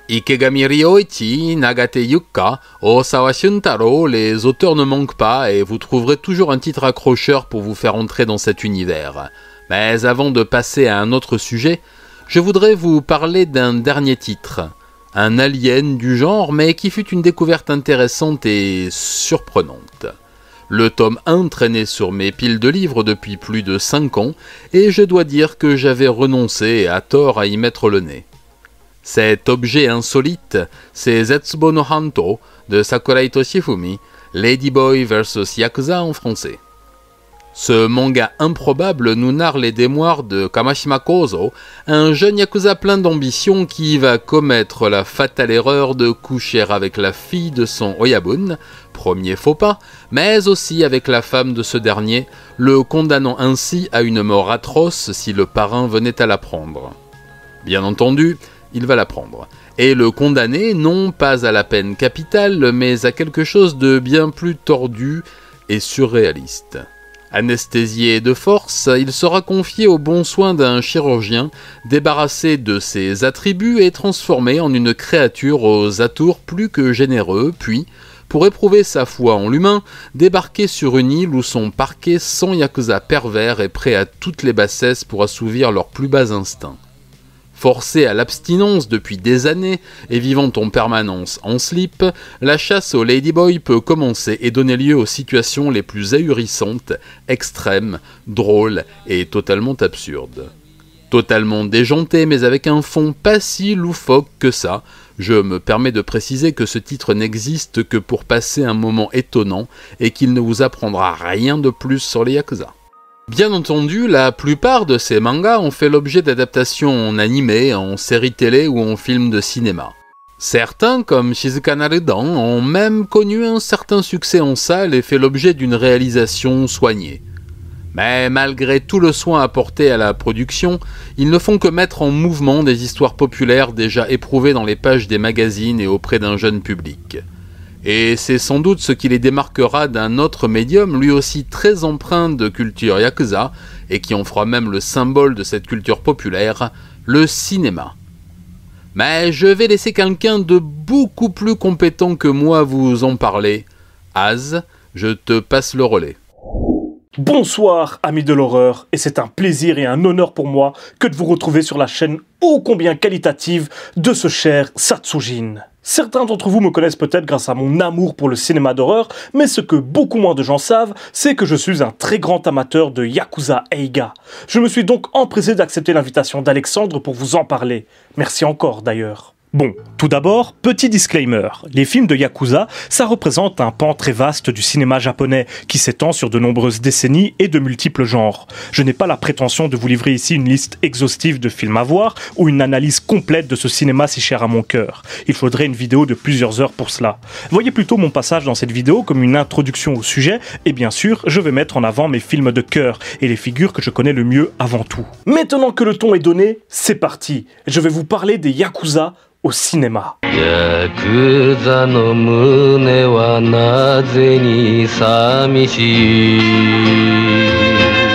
Ikegami Ryoichi, Nagate Yuka, Osawa Shuntaro, les auteurs ne manquent pas et vous trouverez toujours un titre accrocheur pour vous faire entrer dans cet univers. Mais avant de passer à un autre sujet, je voudrais vous parler d'un dernier titre, un alien du genre, mais qui fut une découverte intéressante et surprenante. Le tome 1 traînait sur mes piles de livres depuis plus de 5 ans, et je dois dire que j'avais renoncé à tort à y mettre le nez. Cet objet insolite, c'est Zetsubo no Hanto de Sakurai Toshifumi, Ladyboy vs Yakuza en français. Ce manga improbable nous narre les démoires de Kamashima Kozo, un jeune yakuza plein d'ambition qui va commettre la fatale erreur de coucher avec la fille de son Oyabun, premier faux pas, mais aussi avec la femme de ce dernier, le condamnant ainsi à une mort atroce si le parrain venait à l'apprendre. Bien entendu, il va l'apprendre, et le condamner non pas à la peine capitale, mais à quelque chose de bien plus tordu et surréaliste. Anesthésié de force, il sera confié aux bons soins d'un chirurgien, débarrassé de ses attributs et transformé en une créature aux atours plus que généreux, puis, pour éprouver sa foi en l'humain, débarquer sur une île où sont parqués 100 yakuza pervers et prêts à toutes les bassesses pour assouvir leurs plus bas instincts. Forcé à l'abstinence depuis des années et vivant en permanence en slip, la chasse au ladyboy peut commencer et donner lieu aux situations les plus ahurissantes, extrêmes, drôles et totalement absurdes. Totalement déjanté mais avec un fond pas si loufoque que ça, je me permets de préciser que ce titre n'existe que pour passer un moment étonnant et qu'il ne vous apprendra rien de plus sur les Yakuza. Bien entendu, la plupart de ces mangas ont fait l'objet d'adaptations en animé, en séries télé ou en films de cinéma. Certains, comme Shizuka Narudan, ont même connu un certain succès en salle et fait l'objet d'une réalisation soignée. Mais malgré tout le soin apporté à la production, ils ne font que mettre en mouvement des histoires populaires déjà éprouvées dans les pages des magazines et auprès d'un jeune public. Et c'est sans doute ce qui les démarquera d'un autre médium, lui aussi très empreint de culture yakuza, et qui en fera même le symbole de cette culture populaire, le cinéma. Mais je vais laisser quelqu'un de beaucoup plus compétent que moi vous en parler. Az, je te passe le relais. Bonsoir amis de l'horreur, et c'est un plaisir et un honneur pour moi que de vous retrouver sur la chaîne ô combien qualitative de ce cher Satsujin. Certains d'entre vous me connaissent peut-être grâce à mon amour pour le cinéma d'horreur, mais ce que beaucoup moins de gens savent, c'est que je suis un très grand amateur de Yakuza Eiga. Je me suis donc empressé d'accepter l'invitation d'Alexandre pour vous en parler. Merci encore d'ailleurs. Bon, tout d'abord, petit disclaimer. Les films de Yakuza, ça représente un pan très vaste du cinéma japonais qui s'étend sur de nombreuses décennies et de multiples genres. Je n'ai pas la prétention de vous livrer ici une liste exhaustive de films à voir ou une analyse complète de ce cinéma si cher à mon cœur. Il faudrait une vidéo de plusieurs heures pour cela. Voyez plutôt mon passage dans cette vidéo comme une introduction au sujet et bien sûr, je vais mettre en avant mes films de cœur et les figures que je connais le mieux avant tout. Maintenant que le ton est donné, c'est parti. Je vais vous parler des Yakuza シネマ。ヤクザの胸はなぜに寂しい？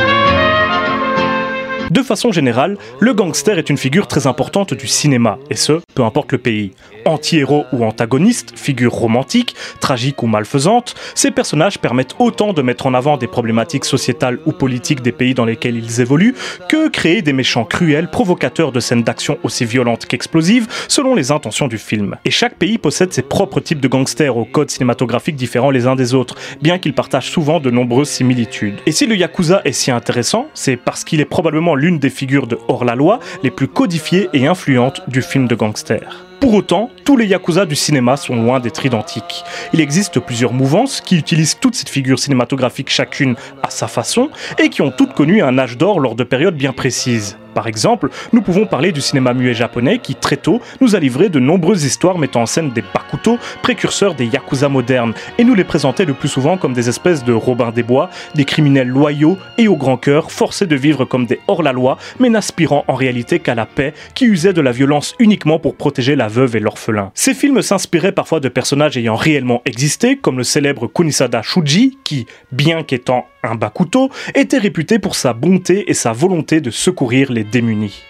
De façon générale, le gangster est une figure très importante du cinéma, et ce, peu importe le pays. Anti-héros ou antagoniste, figure romantique, tragique ou malfaisante, ces personnages permettent autant de mettre en avant des problématiques sociétales ou politiques des pays dans lesquels ils évoluent, que créer des méchants cruels, provocateurs de scènes d'action aussi violentes qu'explosives, selon les intentions du film. Et chaque pays possède ses propres types de gangsters aux codes cinématographiques différents les uns des autres, bien qu'ils partagent souvent de nombreuses similitudes. Et si le Yakuza est si intéressant, c'est parce qu'il est probablement l'une des figures de hors-la-loi les plus codifiées et influentes du film de gangster. Pour autant, tous les Yakuza du cinéma sont loin d'être identiques. Il existe plusieurs mouvances qui utilisent toutes ces figures cinématographiques chacune à sa façon et qui ont toutes connu un âge d'or lors de périodes bien précises. Par exemple, nous pouvons parler du cinéma muet japonais qui, très tôt, nous a livré de nombreuses histoires mettant en scène des bakuto, précurseurs des yakuza modernes, et nous les présentait le plus souvent comme des espèces de Robin des Bois, des criminels loyaux et au grand cœur, forcés de vivre comme des hors-la-loi, mais n'aspirant en réalité qu'à la paix, qui usaient de la violence uniquement pour protéger la veuve et l'orphelin. Ces films s'inspiraient parfois de personnages ayant réellement existé, comme le célèbre Kunisada Shuji, qui, bien qu'étant un bakuto, était réputé pour sa bonté et sa volonté de secourir les démunis.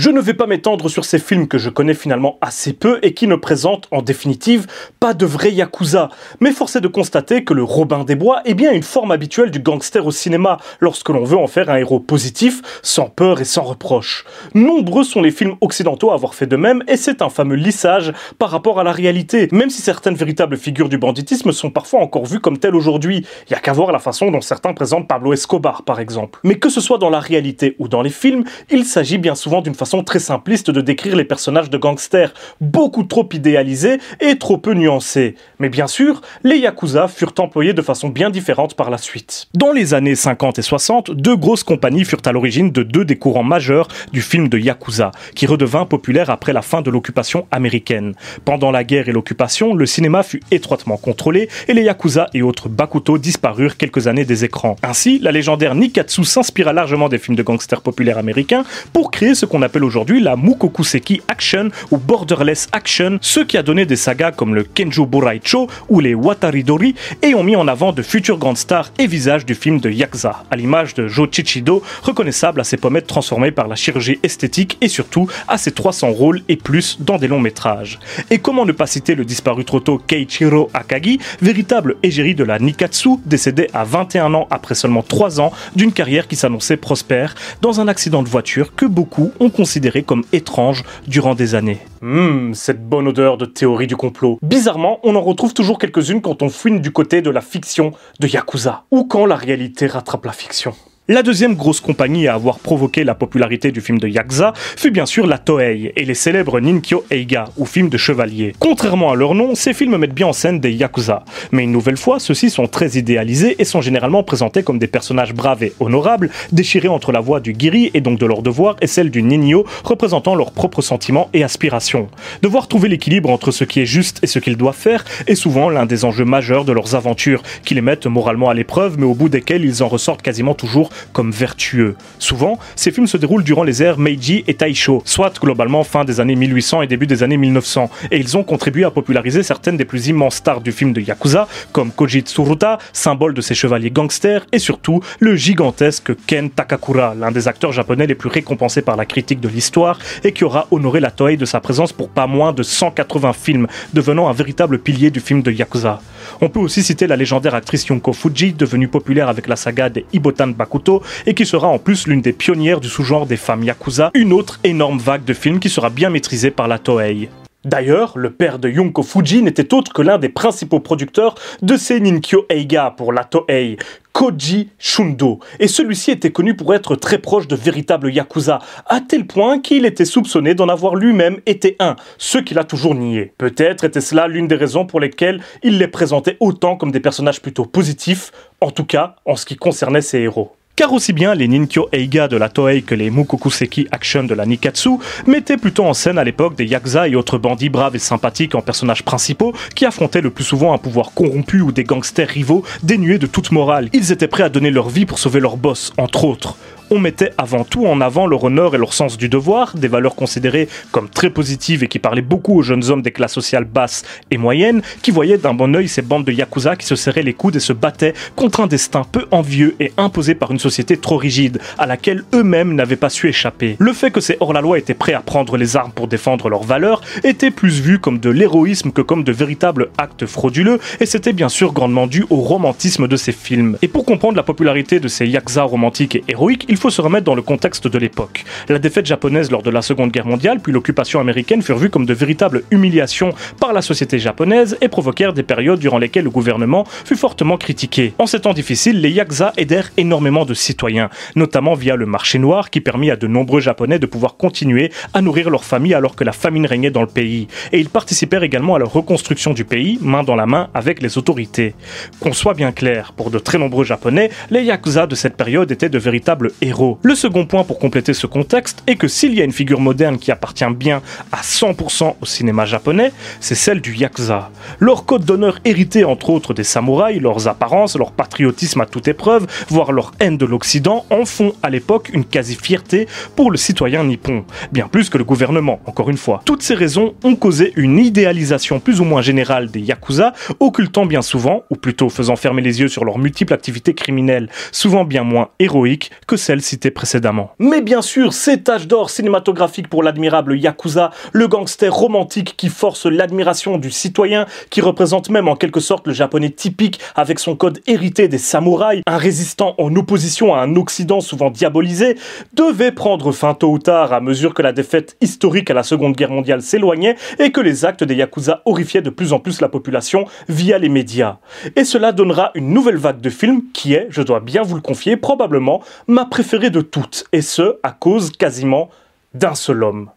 Je ne vais pas m'étendre sur ces films que je connais finalement assez peu et qui ne présentent en définitive pas de vrai yakuza. Mais force est de constater que le Robin des Bois est bien une forme habituelle du gangster au cinéma lorsque l'on veut en faire un héros positif, sans peur et sans reproche. Nombreux sont les films occidentaux à avoir fait de même et c'est un fameux lissage par rapport à la réalité, même si certaines véritables figures du banditisme sont parfois encore vues comme telles aujourd'hui. Il y a qu'à voir la façon dont certains présentent Pablo Escobar par exemple. Mais que ce soit dans la réalité ou dans les films, il s'agit bien souvent d'une façon très simpliste de décrire les personnages de gangsters, beaucoup trop idéalisés et trop peu nuancés. Mais bien sûr, les Yakuza furent employés de façon bien différente par la suite. Dans les années 50 et 60, deux grosses compagnies furent à l'origine de deux des courants majeurs du film de Yakuza, qui redevint populaire après la fin de l'occupation américaine. Pendant la guerre et l'occupation, le cinéma fut étroitement contrôlé et les Yakuza et autres Bakuto disparurent quelques années des écrans. Ainsi, la légendaire Nikatsu s'inspira largement des films de gangsters populaires américains pour créer ce qu'on appelle aujourd'hui la Mukokuseki Action ou Borderless Action, ce qui a donné des sagas comme le Kenjo Boraicho ou les Wataridori et ont mis en avant de futures grandes stars et visages du film de Yakuza, à l'image de Joe Chichido, reconnaissable à ses pommettes transformées par la chirurgie esthétique et surtout à ses 300 rôles et plus dans des longs métrages. Et comment ne pas citer le disparu trop tôt Keiichiro Akagi, véritable égérie de la Nikatsu, décédé à 21 ans après seulement 3 ans d'une carrière qui s'annonçait prospère dans un accident de voiture que beaucoup ont considéré comme étrange durant des années. Hum, cette bonne odeur de théorie du complot. Bizarrement, on en retrouve toujours quelques-unes quand on fouine du côté de la fiction de Yakuza, ou quand la réalité rattrape la fiction. La deuxième grosse compagnie à avoir provoqué la popularité du film de Yakuza fut bien sûr la Toei et les célèbres Ninkyo Eiga, ou films de chevaliers. Contrairement à leur nom, ces films mettent bien en scène des Yakuza. Mais une nouvelle fois, ceux-ci sont très idéalisés et sont généralement présentés comme des personnages braves et honorables, déchirés entre la voix du Giri et donc de leur devoir et celle du Ninyo, représentant leurs propres sentiments et aspirations. Devoir trouver l'équilibre entre ce qui est juste et ce qu'ils doivent faire est souvent l'un des enjeux majeurs de leurs aventures, qui les mettent moralement à l'épreuve, mais au bout desquels ils en ressortent quasiment toujours comme vertueux. Souvent, ces films se déroulent durant les ères Meiji et Taisho, soit globalement fin des années 1800 et début des années 1900, et ils ont contribué à populariser certaines des plus immenses stars du film de Yakuza, comme Koji Tsuruta, symbole de ces chevaliers gangsters, et surtout le gigantesque Ken Takakura, l'un des acteurs japonais les plus récompensés par la critique de l'histoire, et qui aura honoré la Toei de sa présence pour pas moins de 180 films, devenant un véritable pilier du film de Yakuza. On peut aussi citer la légendaire actrice Yonko Fuji, devenue populaire avec la saga des Ibotan Bakuto, et qui sera en plus l'une des pionnières du sous-genre des femmes yakuza, une autre énorme vague de films qui sera bien maîtrisée par la Toei. D'ailleurs, le père de Yonko Fuji n'était autre que l'un des principaux producteurs de ces Ninkyo Eiga pour la Toei, Koji Shundo. Et celui-ci était connu pour être très proche de véritables yakuza, à tel point qu'il était soupçonné d'en avoir lui-même été un, ce qu'il a toujours nié. Peut-être était cela l'une des raisons pour lesquelles il les présentait autant comme des personnages plutôt positifs, en tout cas en ce qui concernait ses héros car aussi bien les Ninkyo Eiga de la Toei que les Mukokuseki Action de la Nikatsu mettaient plutôt en scène à l'époque des yakuza et autres bandits braves et sympathiques en personnages principaux qui affrontaient le plus souvent un pouvoir corrompu ou des gangsters rivaux dénués de toute morale. Ils étaient prêts à donner leur vie pour sauver leur boss, entre autres on mettait avant tout en avant leur honneur et leur sens du devoir, des valeurs considérées comme très positives et qui parlaient beaucoup aux jeunes hommes des classes sociales basses et moyennes, qui voyaient d'un bon oeil ces bandes de yakuza qui se serraient les coudes et se battaient contre un destin peu envieux et imposé par une société trop rigide, à laquelle eux-mêmes n'avaient pas su échapper. Le fait que ces hors-la-loi étaient prêts à prendre les armes pour défendre leurs valeurs était plus vu comme de l'héroïsme que comme de véritables actes frauduleux, et c'était bien sûr grandement dû au romantisme de ces films. Et pour comprendre la popularité de ces yakuza romantiques et héroïques, faut se remettre dans le contexte de l'époque. La défaite japonaise lors de la Seconde Guerre mondiale, puis l'occupation américaine furent vues comme de véritables humiliations par la société japonaise et provoquèrent des périodes durant lesquelles le gouvernement fut fortement critiqué. En ces temps difficiles, les yakuza aidèrent énormément de citoyens, notamment via le marché noir qui permit à de nombreux japonais de pouvoir continuer à nourrir leur famille alors que la famine régnait dans le pays. Et ils participèrent également à la reconstruction du pays, main dans la main avec les autorités. Qu'on soit bien clair, pour de très nombreux japonais, les yakuza de cette période étaient de véritables héros. Le second point pour compléter ce contexte est que s'il y a une figure moderne qui appartient bien à 100% au cinéma japonais, c'est celle du yakuza. Leur code d'honneur hérité entre autres des samouraïs, leurs apparences, leur patriotisme à toute épreuve, voire leur haine de l'Occident, en font à l'époque une quasi-fierté pour le citoyen nippon. Bien plus que le gouvernement, encore une fois. Toutes ces raisons ont causé une idéalisation plus ou moins générale des yakuza, occultant bien souvent, ou plutôt faisant fermer les yeux sur leurs multiples activités criminelles, souvent bien moins héroïques que celles citées précédemment. Mais bien sûr, cet âge d'or cinématographique pour l'admirable yakuza, le gangster romantique qui force l'admiration du citoyen, qui représente même en quelque sorte le japonais typique avec son code hérité des samouraïs, un résistant en opposition à un Occident souvent diabolisé, devait prendre fin tôt ou tard à mesure que la défaite historique à la Seconde Guerre mondiale s'éloignait et que les actes des yakuza horrifiaient de plus en plus la population via les médias. Et cela donnera une nouvelle vague de films qui est, je dois bien vous le confier, probablement ma préférée de toutes, et ce, à cause quasiment d'un seul homme.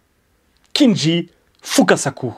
Kinji Fukasaku.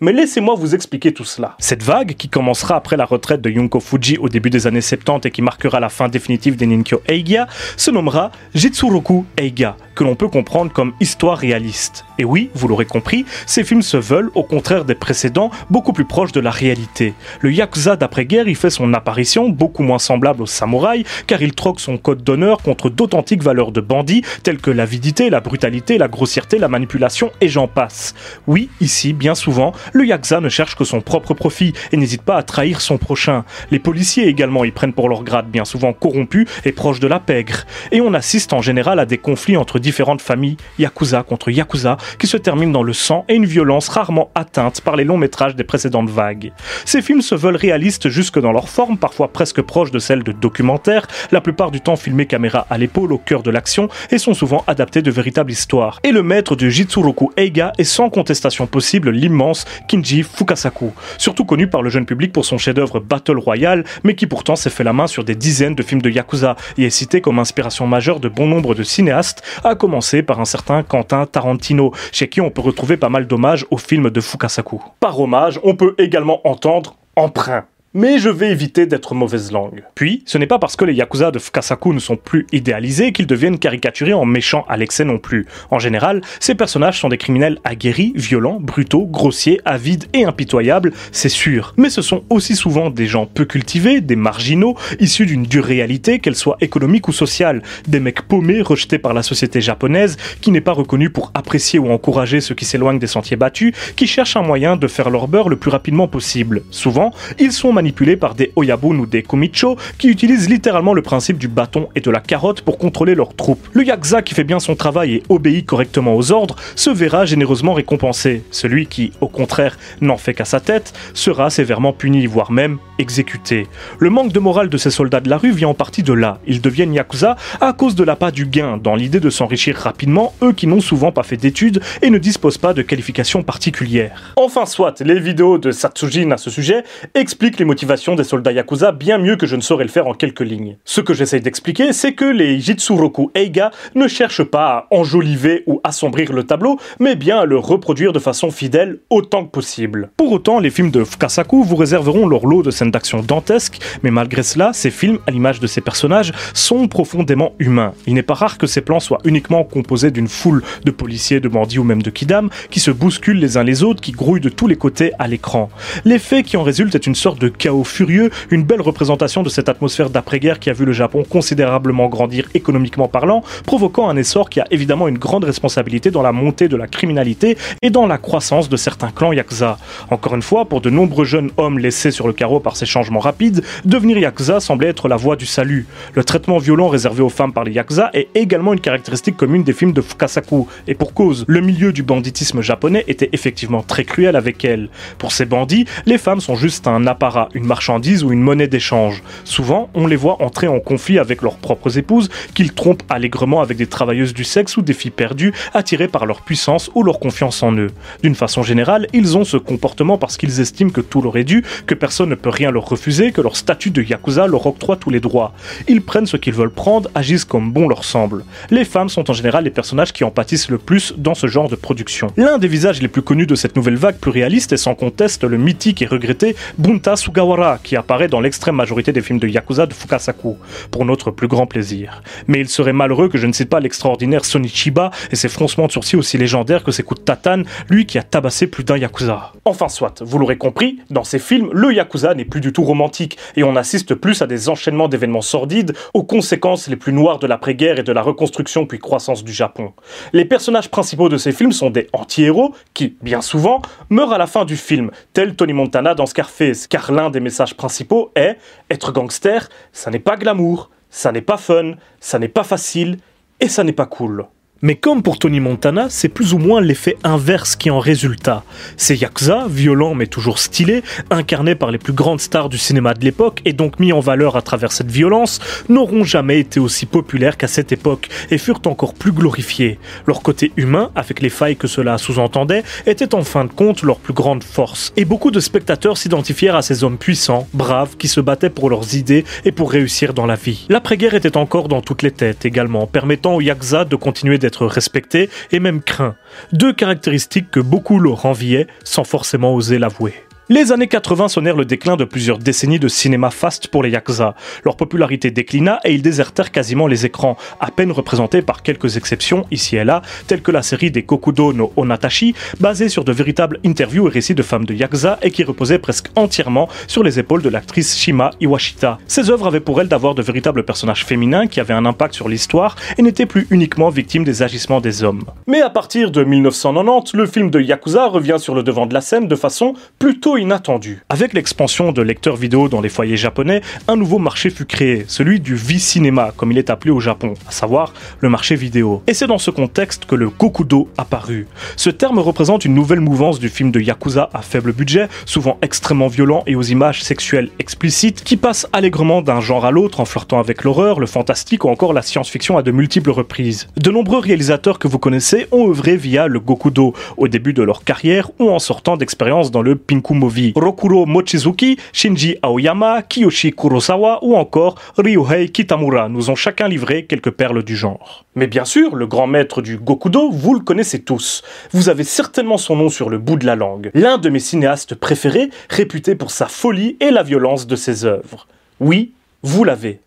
Mais laissez-moi vous expliquer tout cela. Cette vague, qui commencera après la retraite de Yunko Fuji au début des années 70 et qui marquera la fin définitive des Ninkyo Eiga, se nommera Jitsuroku Eiga, que l'on peut comprendre comme histoire réaliste. Et oui, vous l'aurez compris, ces films se veulent, au contraire des précédents, beaucoup plus proches de la réalité. Le Yakuza d'après-guerre y fait son apparition, beaucoup moins semblable au samouraï, car il troque son code d'honneur contre d'authentiques valeurs de bandits, telles que l'avidité, la brutalité, la grossièreté, la manipulation, et j'en passe. Oui, ici, bien souvent, le Yakuza ne cherche que son propre profit et n'hésite pas à trahir son prochain. Les policiers également y prennent pour leur grade, bien souvent corrompus et proches de la pègre. Et on assiste en général à des conflits entre différentes familles, Yakuza contre Yakuza, qui se terminent dans le sang et une violence rarement atteinte par les longs métrages des précédentes vagues. Ces films se veulent réalistes jusque dans leur forme, parfois presque proches de celle de documentaires, la plupart du temps filmés caméra à l'épaule au cœur de l'action et sont souvent adaptés de véritables histoires. Et le maître du Jitsuroku Eiga est sans contestation possible l'immense Kinji Fukasaku, surtout connu par le jeune public pour son chef-d'œuvre Battle Royale, mais qui pourtant s'est fait la main sur des dizaines de films de Yakuza et est cité comme inspiration majeure de bon nombre de cinéastes, à commencer par un certain Quentin Tarantino, chez qui on peut retrouver pas mal d'hommages au film de Fukasaku. Par hommage, on peut également entendre emprunt mais je vais éviter d'être mauvaise langue. Puis, ce n'est pas parce que les Yakuza de Fukasaku ne sont plus idéalisés qu'ils deviennent caricaturés en méchants à l'excès non plus. En général, ces personnages sont des criminels aguerris, violents, brutaux, grossiers, avides et impitoyables, c'est sûr. Mais ce sont aussi souvent des gens peu cultivés, des marginaux, issus d'une dure réalité, qu'elle soit économique ou sociale, des mecs paumés rejetés par la société japonaise, qui n'est pas reconnue pour apprécier ou encourager ceux qui s'éloignent des sentiers battus, qui cherchent un moyen de faire leur beurre le plus rapidement possible. Souvent, ils sont manipulés par des Oyabun ou des Komicho qui utilisent littéralement le principe du bâton et de la carotte pour contrôler leurs troupes. Le Yakuza qui fait bien son travail et obéit correctement aux ordres se verra généreusement récompensé. Celui qui, au contraire, n'en fait qu'à sa tête sera sévèrement puni, voire même exécuté. Le manque de morale de ces soldats de la rue vient en partie de là. Ils deviennent Yakuza à cause de l'appât du gain, dans l'idée de s'enrichir rapidement, eux qui n'ont souvent pas fait d'études et ne disposent pas de qualifications particulières. Enfin soit, les vidéos de Satsujin à ce sujet expliquent les des soldats Yakuza bien mieux que je ne saurais le faire en quelques lignes. Ce que j'essaye d'expliquer, c'est que les Jitsuroku Eiga ne cherchent pas à enjoliver ou assombrir le tableau, mais bien à le reproduire de façon fidèle autant que possible. Pour autant, les films de Fukasaku vous réserveront leur lot de scènes d'action dantesques, mais malgré cela, ces films, à l'image de ces personnages, sont profondément humains. Il n'est pas rare que ces plans soient uniquement composés d'une foule de policiers, de bandits ou même de kidam qui se bousculent les uns les autres, qui grouillent de tous les côtés à l'écran. L'effet qui en résulte est une sorte de chaos furieux, une belle représentation de cette atmosphère d'après-guerre qui a vu le Japon considérablement grandir économiquement parlant, provoquant un essor qui a évidemment une grande responsabilité dans la montée de la criminalité et dans la croissance de certains clans yakuza. Encore une fois, pour de nombreux jeunes hommes laissés sur le carreau par ces changements rapides, devenir yakuza semblait être la voie du salut. Le traitement violent réservé aux femmes par les yakuza est également une caractéristique commune des films de Fukasaku, et pour cause, le milieu du banditisme japonais était effectivement très cruel avec elles. Pour ces bandits, les femmes sont juste un apparat une marchandise ou une monnaie d'échange. Souvent, on les voit entrer en conflit avec leurs propres épouses, qu'ils trompent allègrement avec des travailleuses du sexe ou des filles perdues, attirées par leur puissance ou leur confiance en eux. D'une façon générale, ils ont ce comportement parce qu'ils estiment que tout leur est dû, que personne ne peut rien leur refuser, que leur statut de yakuza leur octroie tous les droits. Ils prennent ce qu'ils veulent prendre, agissent comme bon leur semble. Les femmes sont en général les personnages qui en pâtissent le plus dans ce genre de production. L'un des visages les plus connus de cette nouvelle vague plus réaliste est sans conteste le mythique et regretté Bunta Qui apparaît dans l'extrême majorité des films de yakuza de Fukasaku, pour notre plus grand plaisir. Mais il serait malheureux que je ne cite pas l'extraordinaire Sonichiba et ses froncements de sourcils aussi légendaires que ses coups de tatane, lui qui a tabassé plus d'un yakuza. Enfin soit, vous l'aurez compris, dans ces films, le yakuza n'est plus du tout romantique et on assiste plus à des enchaînements d'événements sordides aux conséquences les plus noires de l'après-guerre et de la reconstruction puis croissance du Japon. Les personnages principaux de ces films sont des anti-héros qui, bien souvent, meurent à la fin du film, tel Tony Montana dans Scarface, car l'un des messages principaux est être gangster, ça n'est pas glamour, ça n'est pas fun, ça n'est pas facile et ça n'est pas cool. Mais comme pour Tony Montana, c'est plus ou moins l'effet inverse qui en résulta. Ces Yakuza, violents mais toujours stylés, incarnés par les plus grandes stars du cinéma de l'époque et donc mis en valeur à travers cette violence, n'auront jamais été aussi populaires qu'à cette époque et furent encore plus glorifiés. Leur côté humain, avec les failles que cela sous-entendait, était en fin de compte leur plus grande force. Et beaucoup de spectateurs s'identifièrent à ces hommes puissants, braves, qui se battaient pour leurs idées et pour réussir dans la vie. L'après-guerre était encore dans toutes les têtes également, permettant aux Yakuza de continuer d'être respecté et même craint, deux caractéristiques que beaucoup leur enviaient sans forcément oser l'avouer. Les années 80 sonnèrent le déclin de plusieurs décennies de cinéma fast pour les Yakuza. Leur popularité déclina et ils désertèrent quasiment les écrans, à peine représentés par quelques exceptions ici et là, telles que la série des Kokudo no Onatashi, basée sur de véritables interviews et récits de femmes de Yakuza et qui reposait presque entièrement sur les épaules de l'actrice Shima Iwashita. Ces œuvres avaient pour elle d'avoir de véritables personnages féminins qui avaient un impact sur l'histoire et n'étaient plus uniquement victimes des agissements des hommes. Mais à partir de 1990, le film de Yakuza revient sur le devant de la scène de façon plutôt inattendu. Avec l'expansion de lecteurs vidéo dans les foyers japonais, un nouveau marché fut créé, celui du V-cinéma, comme il est appelé au Japon, à savoir le marché vidéo. Et c'est dans ce contexte que le Gokudo apparut. Ce terme représente une nouvelle mouvance du film de Yakuza à faible budget, souvent extrêmement violent et aux images sexuelles explicites, qui passe allègrement d'un genre à l'autre en flirtant avec l'horreur, le fantastique ou encore la science-fiction à de multiples reprises. De nombreux réalisateurs que vous connaissez ont œuvré via le Gokudo, au début de leur carrière ou en sortant d'expériences dans le Pinku Rokuro Mochizuki, Shinji Aoyama, Kiyoshi Kurosawa ou encore Ryuhei Kitamura nous ont chacun livré quelques perles du genre. Mais bien sûr, le grand maître du Gokudo, vous le connaissez tous. Vous avez certainement son nom sur le bout de la langue. L'un de mes cinéastes préférés, réputé pour sa folie et la violence de ses œuvres. Oui, vous l'avez.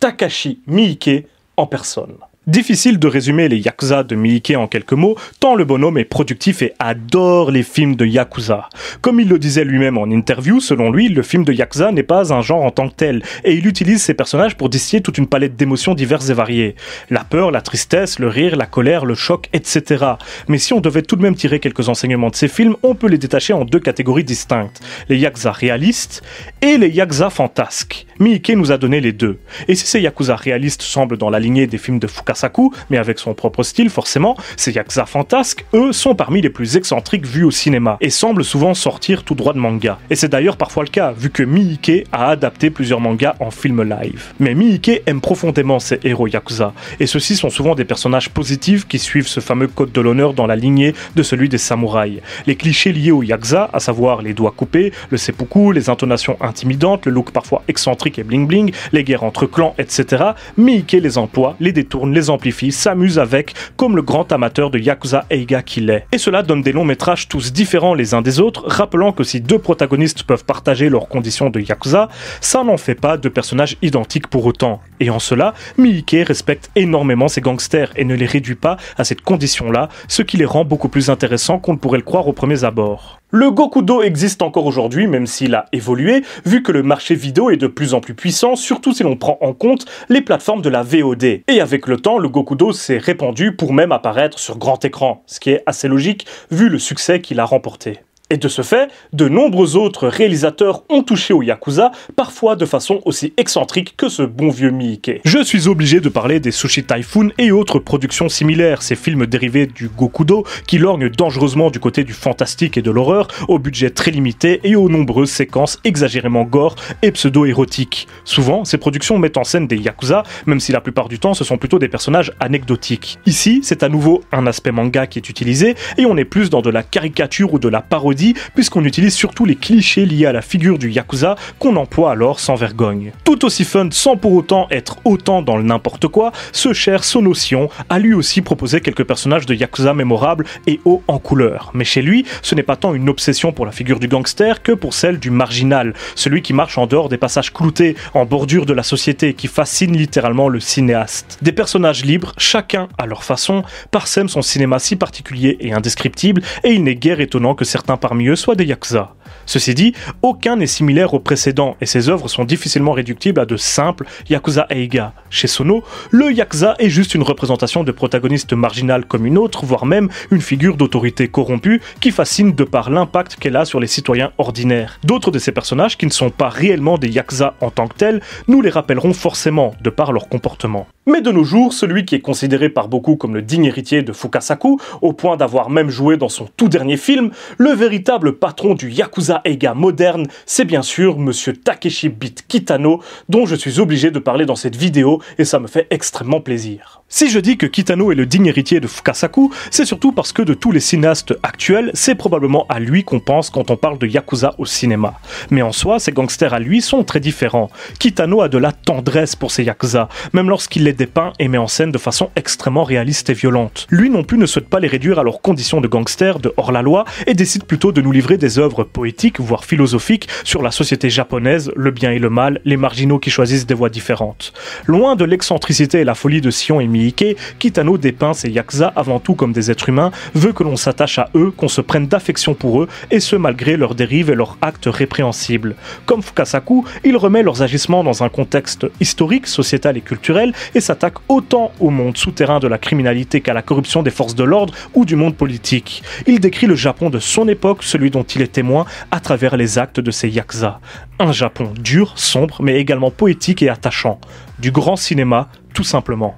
Takashi Miike en personne. Difficile de résumer les Yakuza de Miike en quelques mots, tant le bonhomme est productif et adore les films de Yakuza. Comme il le disait lui-même en interview, selon lui, le film de Yakuza n'est pas un genre en tant que tel, et il utilise ses personnages pour distiller toute une palette d'émotions diverses et variées. La peur, la tristesse, le rire, la colère, le choc, etc. Mais si on devait tout de même tirer quelques enseignements de ces films, on peut les détacher en deux catégories distinctes. Les Yakuza réalistes et les Yakuza fantasques. Miike nous a donné les deux. Et si ces Yakuza réalistes semblent dans la lignée des films de Fukasaku, mais avec son propre style forcément, ces Yakuza fantasques, eux, sont parmi les plus excentriques vus au cinéma, et semblent souvent sortir tout droit de manga. Et c'est d'ailleurs parfois le cas, vu que Miike a adapté plusieurs mangas en film live. Mais Miike aime profondément ses héros Yakuza, et ceux-ci sont souvent des personnages positifs qui suivent ce fameux code de l'honneur dans la lignée de celui des samouraïs. Les clichés liés au Yakuza, à savoir les doigts coupés, le seppuku, les intonations intimidantes, le look parfois excentrique et bling bling, les guerres entre clans, etc. Miike les emploie, les détourne, les amplifie, s'amuse avec, comme le grand amateur de Yakuza Eiga qu'il est. Et cela donne des longs métrages tous différents les uns des autres, rappelant que si deux protagonistes peuvent partager leurs conditions de Yakuza, ça n'en fait pas deux personnages identiques pour autant. Et en cela, Miike respecte énormément ses gangsters et ne les réduit pas à cette condition-là, ce qui les rend beaucoup plus intéressants qu'on ne pourrait le croire au premier abord. Le Gokudo existe encore aujourd'hui, même s'il a évolué, vu que le marché vidéo est de plus en plus puissant, surtout si l'on prend en compte les plateformes de la VOD. Et avec le temps, le Gokudo s'est répandu pour même apparaître sur grand écran, ce qui est assez logique vu le succès qu'il a remporté. Et de ce fait, de nombreux autres réalisateurs ont touché au Yakuza, parfois de façon aussi excentrique que ce bon vieux Miike. Je suis obligé de parler des Sushi Typhoon et autres productions similaires, ces films dérivés du Gokudo qui lorgnent dangereusement du côté du fantastique et de l'horreur, au budget très limité et aux nombreuses séquences exagérément gore et pseudo-érotiques. Souvent, ces productions mettent en scène des Yakuza, même si la plupart du temps ce sont plutôt des personnages anecdotiques. Ici, c'est à nouveau un aspect manga qui est utilisé, et on est plus dans de la caricature ou de la parodie puisqu'on utilise surtout les clichés liés à la figure du Yakuza qu'on emploie alors sans vergogne. Tout aussi fun sans pour autant être autant dans le n'importe quoi, ce cher Sonotion a lui aussi proposé quelques personnages de Yakuza mémorables et hauts en couleur. Mais chez lui, ce n'est pas tant une obsession pour la figure du gangster que pour celle du marginal, celui qui marche en dehors des passages cloutés, en bordure de la société, qui fascine littéralement le cinéaste. Des personnages libres, chacun à leur façon, parsèment son cinéma si particulier et indescriptible, et il n'est guère étonnant que certains parmi eux soient des yakuza. Ceci dit, aucun n'est similaire au précédent et ses œuvres sont difficilement réductibles à de simples yakuza eiga. Chez Sono, le yakuza est juste une représentation de protagoniste marginal comme une autre, voire même une figure d'autorité corrompue qui fascine de par l'impact qu'elle a sur les citoyens ordinaires. D'autres de ces personnages qui ne sont pas réellement des yakuza en tant que tels, nous les rappellerons forcément de par leur comportement. Mais de nos jours, celui qui est considéré par beaucoup comme le digne héritier de Fukasaku, au point d'avoir même joué dans son tout dernier film, le véritable patron du Yakuza Eiga moderne, c'est bien sûr Monsieur Takeshi Beat Kitano, dont je suis obligé de parler dans cette vidéo et ça me fait extrêmement plaisir. Si je dis que Kitano est le digne héritier de Fukasaku, c'est surtout parce que de tous les cinéastes actuels, c'est probablement à lui qu'on pense quand on parle de Yakuza au cinéma. Mais en soi, ces gangsters à lui sont très différents. Kitano a de la tendresse pour ses Yakuza, même lorsqu'il les dépeint et met en scène de façon extrêmement réaliste et violente. Lui non plus ne souhaite pas les réduire à leurs conditions de gangsters de hors-la-loi et décide plutôt de nous livrer des œuvres poétiques, voire philosophiques, sur la société japonaise, le bien et le mal, les marginaux qui choisissent des voies différentes. Loin de l'excentricité et la folie de Sion et Kitano dépeint ses yakuza avant tout comme des êtres humains, veut que l'on s'attache à eux, qu'on se prenne d'affection pour eux, et ce malgré leurs dérives et leurs actes répréhensibles. Comme Fukasaku, il remet leurs agissements dans un contexte historique, sociétal et culturel, et s'attaque autant au monde souterrain de la criminalité qu'à la corruption des forces de l'ordre ou du monde politique. Il décrit le Japon de son époque, celui dont il est témoin, à travers les actes de ses yakuza. Un Japon dur, sombre, mais également poétique et attachant. Du grand cinéma, tout simplement.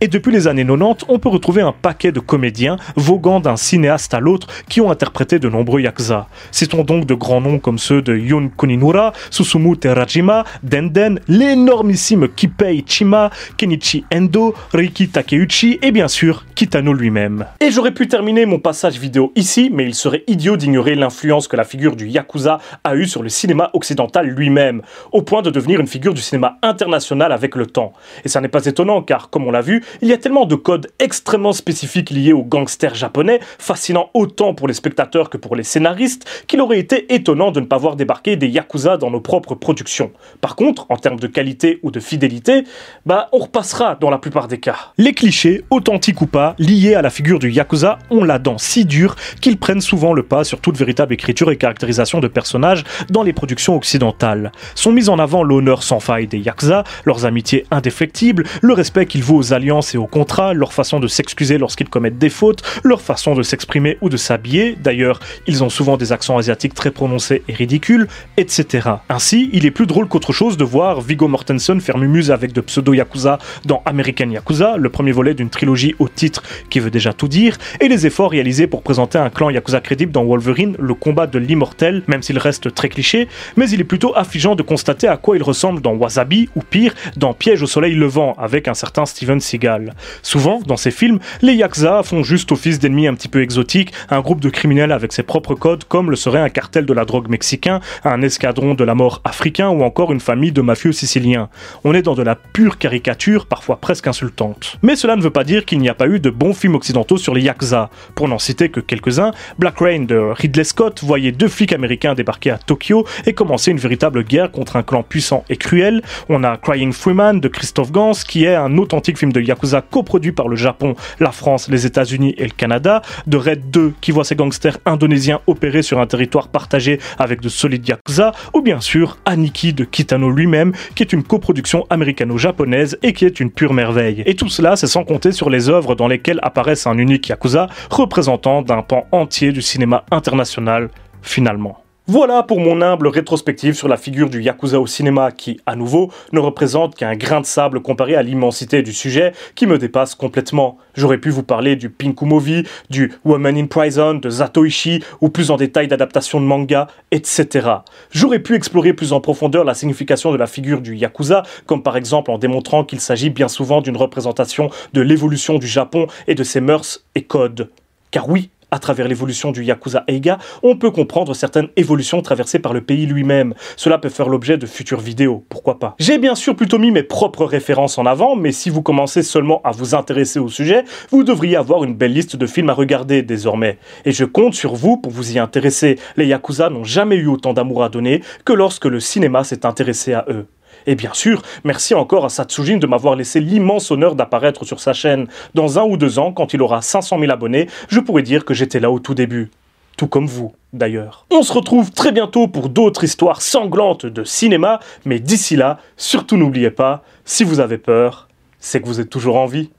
Et depuis les années 90, on peut retrouver un paquet de comédiens voguant d'un cinéaste à l'autre qui ont interprété de nombreux yakuza. Citons donc de grands noms comme ceux de Yun Kuninura, Susumu Terajima, Denden, l'énormissime Kipei Chima, Kenichi Endo, Riki Takeuchi et bien sûr Kitano lui-même. Et j'aurais pu terminer mon passage vidéo ici, mais il serait idiot d'ignorer l'influence que la figure du yakuza a eue sur le cinéma occidental lui-même, au point de devenir une figure du cinéma international avec le temps. Et ça n'est pas étonnant car, comme on l'a vu, il y a tellement de codes extrêmement spécifiques liés aux gangsters japonais, fascinant autant pour les spectateurs que pour les scénaristes, qu'il aurait été étonnant de ne pas voir débarquer des yakuza dans nos propres productions. Par contre, en termes de qualité ou de fidélité, bah on repassera dans la plupart des cas. Les clichés, authentiques ou pas, liés à la figure du yakuza ont la dent si dure qu'ils prennent souvent le pas sur toute véritable écriture et caractérisation de personnages dans les productions occidentales. Sont mis en avant l'honneur sans faille des yakuza, leurs amitiés indéfectibles, le respect qu'ils vouent aux alliances et aux contrats, leur façon de s'excuser lorsqu'ils commettent des fautes, leur façon de s'exprimer ou de s'habiller, d'ailleurs ils ont souvent des accents asiatiques très prononcés et ridicules, etc. Ainsi, il est plus drôle qu'autre chose de voir Viggo Mortensen faire mumuse avec de pseudo-yakuza dans American Yakuza, le premier volet d'une trilogie au titre qui veut déjà tout dire, et les efforts réalisés pour présenter un clan yakuza crédible dans Wolverine, le combat de l'immortel, même s'il reste très cliché, mais il est plutôt affligeant de constater à quoi il ressemble dans Wasabi, ou pire, dans Piège au soleil levant, avec un certain Steven Seagal. Souvent, dans ces films, les Yakuza font juste office d'ennemis un petit peu exotiques, un groupe de criminels avec ses propres codes, comme le serait un cartel de la drogue mexicain, un escadron de la mort africain ou encore une famille de mafieux siciliens. On est dans de la pure caricature, parfois presque insultante. Mais cela ne veut pas dire qu'il n'y a pas eu de bons films occidentaux sur les Yakuza. Pour n'en citer que quelques-uns, Black Rain de Ridley Scott voyait deux flics américains débarquer à Tokyo et commencer une véritable guerre contre un clan puissant et cruel. On a Crying Freeman de Christophe Gans, qui est un authentique film de Yakuza coproduit par le Japon, la France, les États-Unis et le Canada, de Red 2 qui voit ses gangsters indonésiens opérer sur un territoire partagé avec de solides Yakuza, ou bien sûr Aniki de Kitano lui-même, qui est une coproduction américano-japonaise et qui est une pure merveille. Et tout cela, c'est sans compter sur les œuvres dans lesquelles apparaissent un unique Yakuza représentant d'un pan entier du cinéma international finalement. Voilà pour mon humble rétrospective sur la figure du Yakuza au cinéma qui, à nouveau, ne représente qu'un grain de sable comparé à l'immensité du sujet qui me dépasse complètement. J'aurais pu vous parler du Pinku Movie, du Woman in Prison, de Zatoichi, ou plus en détail d'adaptation de manga, etc. J'aurais pu explorer plus en profondeur la signification de la figure du Yakuza, comme par exemple en démontrant qu'il s'agit bien souvent d'une représentation de l'évolution du Japon et de ses mœurs et codes. Car oui, à travers l'évolution du Yakuza Eiga, on peut comprendre certaines évolutions traversées par le pays lui-même. Cela peut faire l'objet de futures vidéos, pourquoi pas. J'ai bien sûr plutôt mis mes propres références en avant, mais si vous commencez seulement à vous intéresser au sujet, vous devriez avoir une belle liste de films à regarder désormais. Et je compte sur vous pour vous y intéresser. Les Yakuza n'ont jamais eu autant d'amour à donner que lorsque le cinéma s'est intéressé à eux. Et bien sûr, merci encore à Satsujin de m'avoir laissé l'immense honneur d'apparaître sur sa chaîne. Dans un ou deux ans, quand il aura 500 000 abonnés, je pourrais dire que j'étais là au tout début. Tout comme vous, d'ailleurs. On se retrouve très bientôt pour d'autres histoires sanglantes de cinéma, mais d'ici là, surtout n'oubliez pas, si vous avez peur, c'est que vous êtes toujours en vie.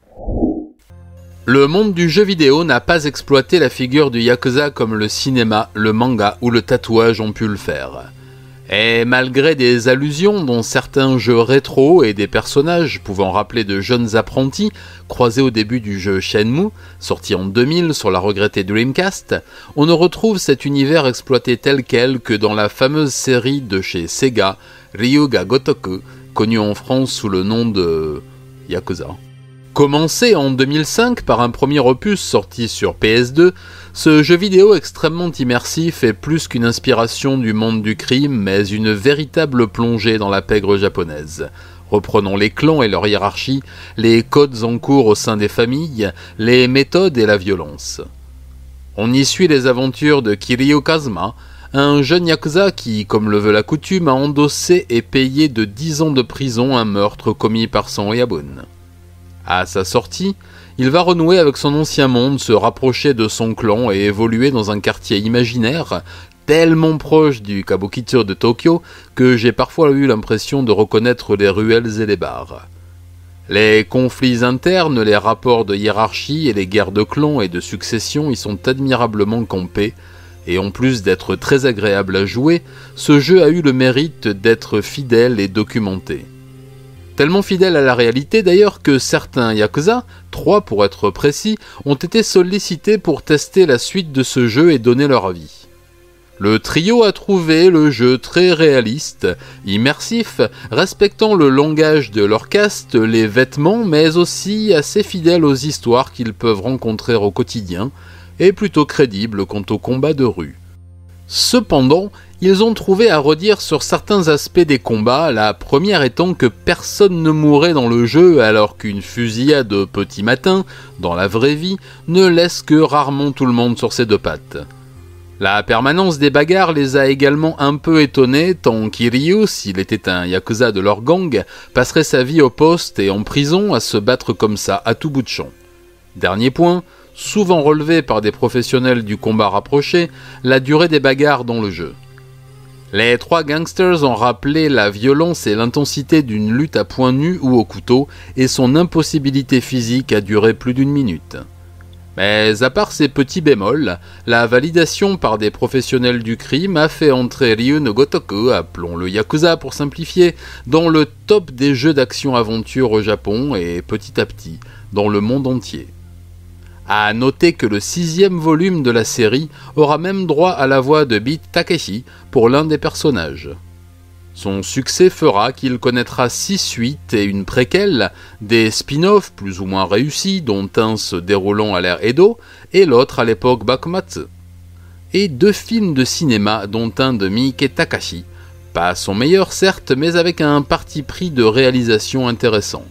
Le monde du jeu vidéo n'a pas exploité la figure du Yakuza comme le cinéma, le manga ou le tatouage ont pu le faire. Et malgré des allusions dont certains jeux rétro et des personnages pouvant rappeler de jeunes apprentis croisés au début du jeu Shenmue, sorti en 2000 sur la regrettée Dreamcast, on ne retrouve cet univers exploité tel quel que dans la fameuse série de chez Sega, Ryuga Gotoku, connue en France sous le nom de Yakuza. Commencé en 2005 par un premier opus sorti sur PS2, ce jeu vidéo extrêmement immersif est plus qu'une inspiration du monde du crime, mais une véritable plongée dans la pègre japonaise. Reprenons les clans et leur hiérarchie, les codes en cours au sein des familles, les méthodes et la violence. On y suit les aventures de Kiryu Kazuma, un jeune yakuza qui, comme le veut la coutume, a endossé et payé de 10 ans de prison un meurtre commis par son Yabun. À sa sortie, il va renouer avec son ancien monde, se rapprocher de son clan et évoluer dans un quartier imaginaire tellement proche du Kabukicho de Tokyo que j'ai parfois eu l'impression de reconnaître les ruelles et les bars. Les conflits internes, les rapports de hiérarchie et les guerres de clans et de succession y sont admirablement campés, et en plus d'être très agréable à jouer, ce jeu a eu le mérite d'être fidèle et documenté. Tellement fidèle à la réalité d'ailleurs que certains Yakuza, trois pour être précis, ont été sollicités pour tester la suite de ce jeu et donner leur avis. Le trio a trouvé le jeu très réaliste, immersif, respectant le langage de leur caste, les vêtements, mais aussi assez fidèle aux histoires qu'ils peuvent rencontrer au quotidien, et plutôt crédible quant au combat de rue. Cependant, ils ont trouvé à redire sur certains aspects des combats, la première étant que personne ne mourait dans le jeu alors qu'une fusillade de petit matin, dans la vraie vie, ne laisse que rarement tout le monde sur ses deux pattes. La permanence des bagarres les a également un peu étonnés, tant Kiryu, s'il était un yakuza de leur gang, passerait sa vie au poste et en prison à se battre comme ça à tout bout de champ. Dernier point, souvent relevé par des professionnels du combat rapproché, la durée des bagarres dans le jeu. Les trois gangsters ont rappelé la violence et l'intensité d'une lutte à poing nu ou au couteau et son impossibilité physique à durer plus d'une minute. Mais à part ces petits bémols, la validation par des professionnels du crime a fait entrer Ryu no Gotoku, appelons le Yakuza pour simplifier, dans le top des jeux d'action-aventure au Japon et petit à petit dans le monde entier. À noter que le sixième volume de la série aura même droit à la voix de Beat Takeshi pour l'un des personnages. Son succès fera qu'il connaîtra six suites et une préquelle, des spin-offs plus ou moins réussis, dont un se déroulant à l'ère Edo et l'autre à l'époque Bakumatsu. Et deux films de cinéma, dont un de Miike Takashi, pas son meilleur certes, mais avec un parti pris de réalisation intéressant.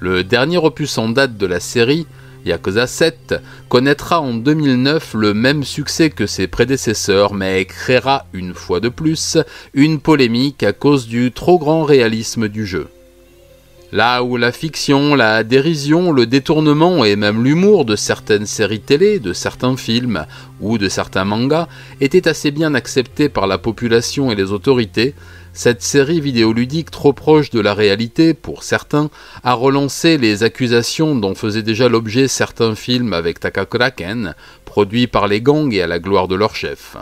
Le dernier opus en date de la série, Yakuza 7 connaîtra en 2009 le même succès que ses prédécesseurs, mais créera une fois de plus une polémique à cause du trop grand réalisme du jeu. Là où la fiction, la dérision, le détournement et même l'humour de certaines séries télé, de certains films ou de certains mangas étaient assez bien acceptés par la population et les autorités, cette série vidéoludique trop proche de la réalité, pour certains, a relancé les accusations dont faisaient déjà l'objet certains films avec Takakura Ken, produits par les gangs et à la gloire de leur chef.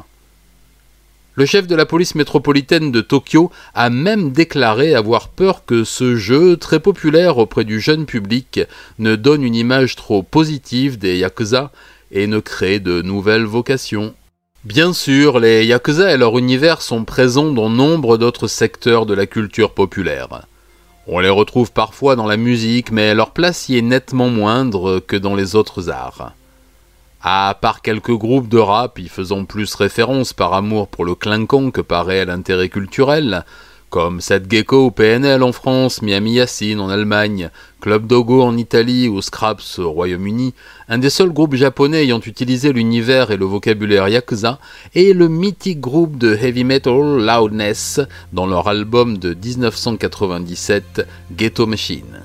Le chef de la police métropolitaine de Tokyo a même déclaré avoir peur que ce jeu, très populaire auprès du jeune public, ne donne une image trop positive des Yakuza et ne crée de nouvelles vocations. Bien sûr, les Yakuza et leur univers sont présents dans nombre d'autres secteurs de la culture populaire. On les retrouve parfois dans la musique, mais leur place y est nettement moindre que dans les autres arts. À part quelques groupes de rap y faisant plus référence par amour pour le clinquant que par réel intérêt culturel, comme Seth Gecko PNL en France, Miami Yassin en Allemagne, Club Dogo en Italie ou Scraps au Royaume-Uni, un des seuls groupes japonais ayant utilisé l'univers et le vocabulaire yakuza est le mythique groupe de heavy metal Loudness dans leur album de 1997 Ghetto Machine.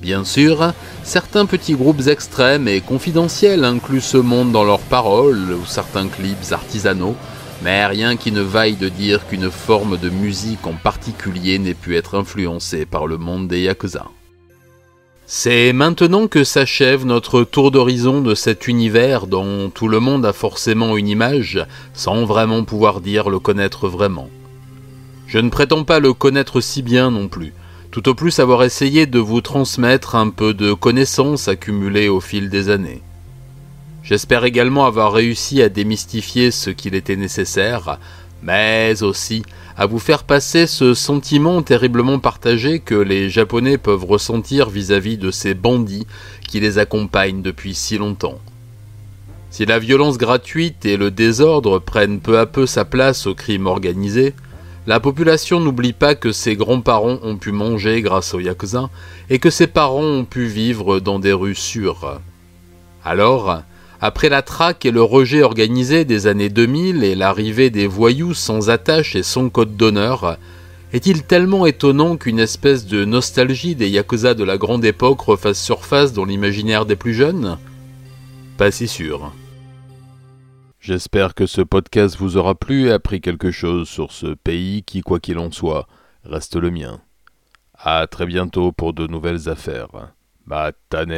Bien sûr, certains petits groupes extrêmes et confidentiels incluent ce monde dans leurs paroles ou certains clips artisanaux, mais rien qui ne vaille de dire qu'une forme de musique en particulier n'ait pu être influencée par le monde des Yakuza. C'est maintenant que s'achève notre tour d'horizon de cet univers dont tout le monde a forcément une image, sans vraiment pouvoir dire le connaître vraiment. Je ne prétends pas le connaître si bien non plus, tout au plus avoir essayé de vous transmettre un peu de connaissances accumulées au fil des années. J'espère également avoir réussi à démystifier ce qu'il était nécessaire, mais aussi à vous faire passer ce sentiment terriblement partagé que les Japonais peuvent ressentir vis-à-vis de ces bandits qui les accompagnent depuis si longtemps. Si la violence gratuite et le désordre prennent peu à peu sa place au crime organisé, la population n'oublie pas que ses grands-parents ont pu manger grâce aux Yakuza et que ses parents ont pu vivre dans des rues sûres. Alors, après la traque et le rejet organisé des années 2000 et l'arrivée des voyous sans attache et sans code d'honneur, est-il tellement étonnant qu'une espèce de nostalgie des Yakuza de la grande époque refasse surface dans l'imaginaire des plus jeunes? Pas si sûr. J'espère que ce podcast vous aura plu et appris quelque chose sur ce pays qui, quoi qu'il en soit, reste le mien. À très bientôt pour de nouvelles affaires. Matane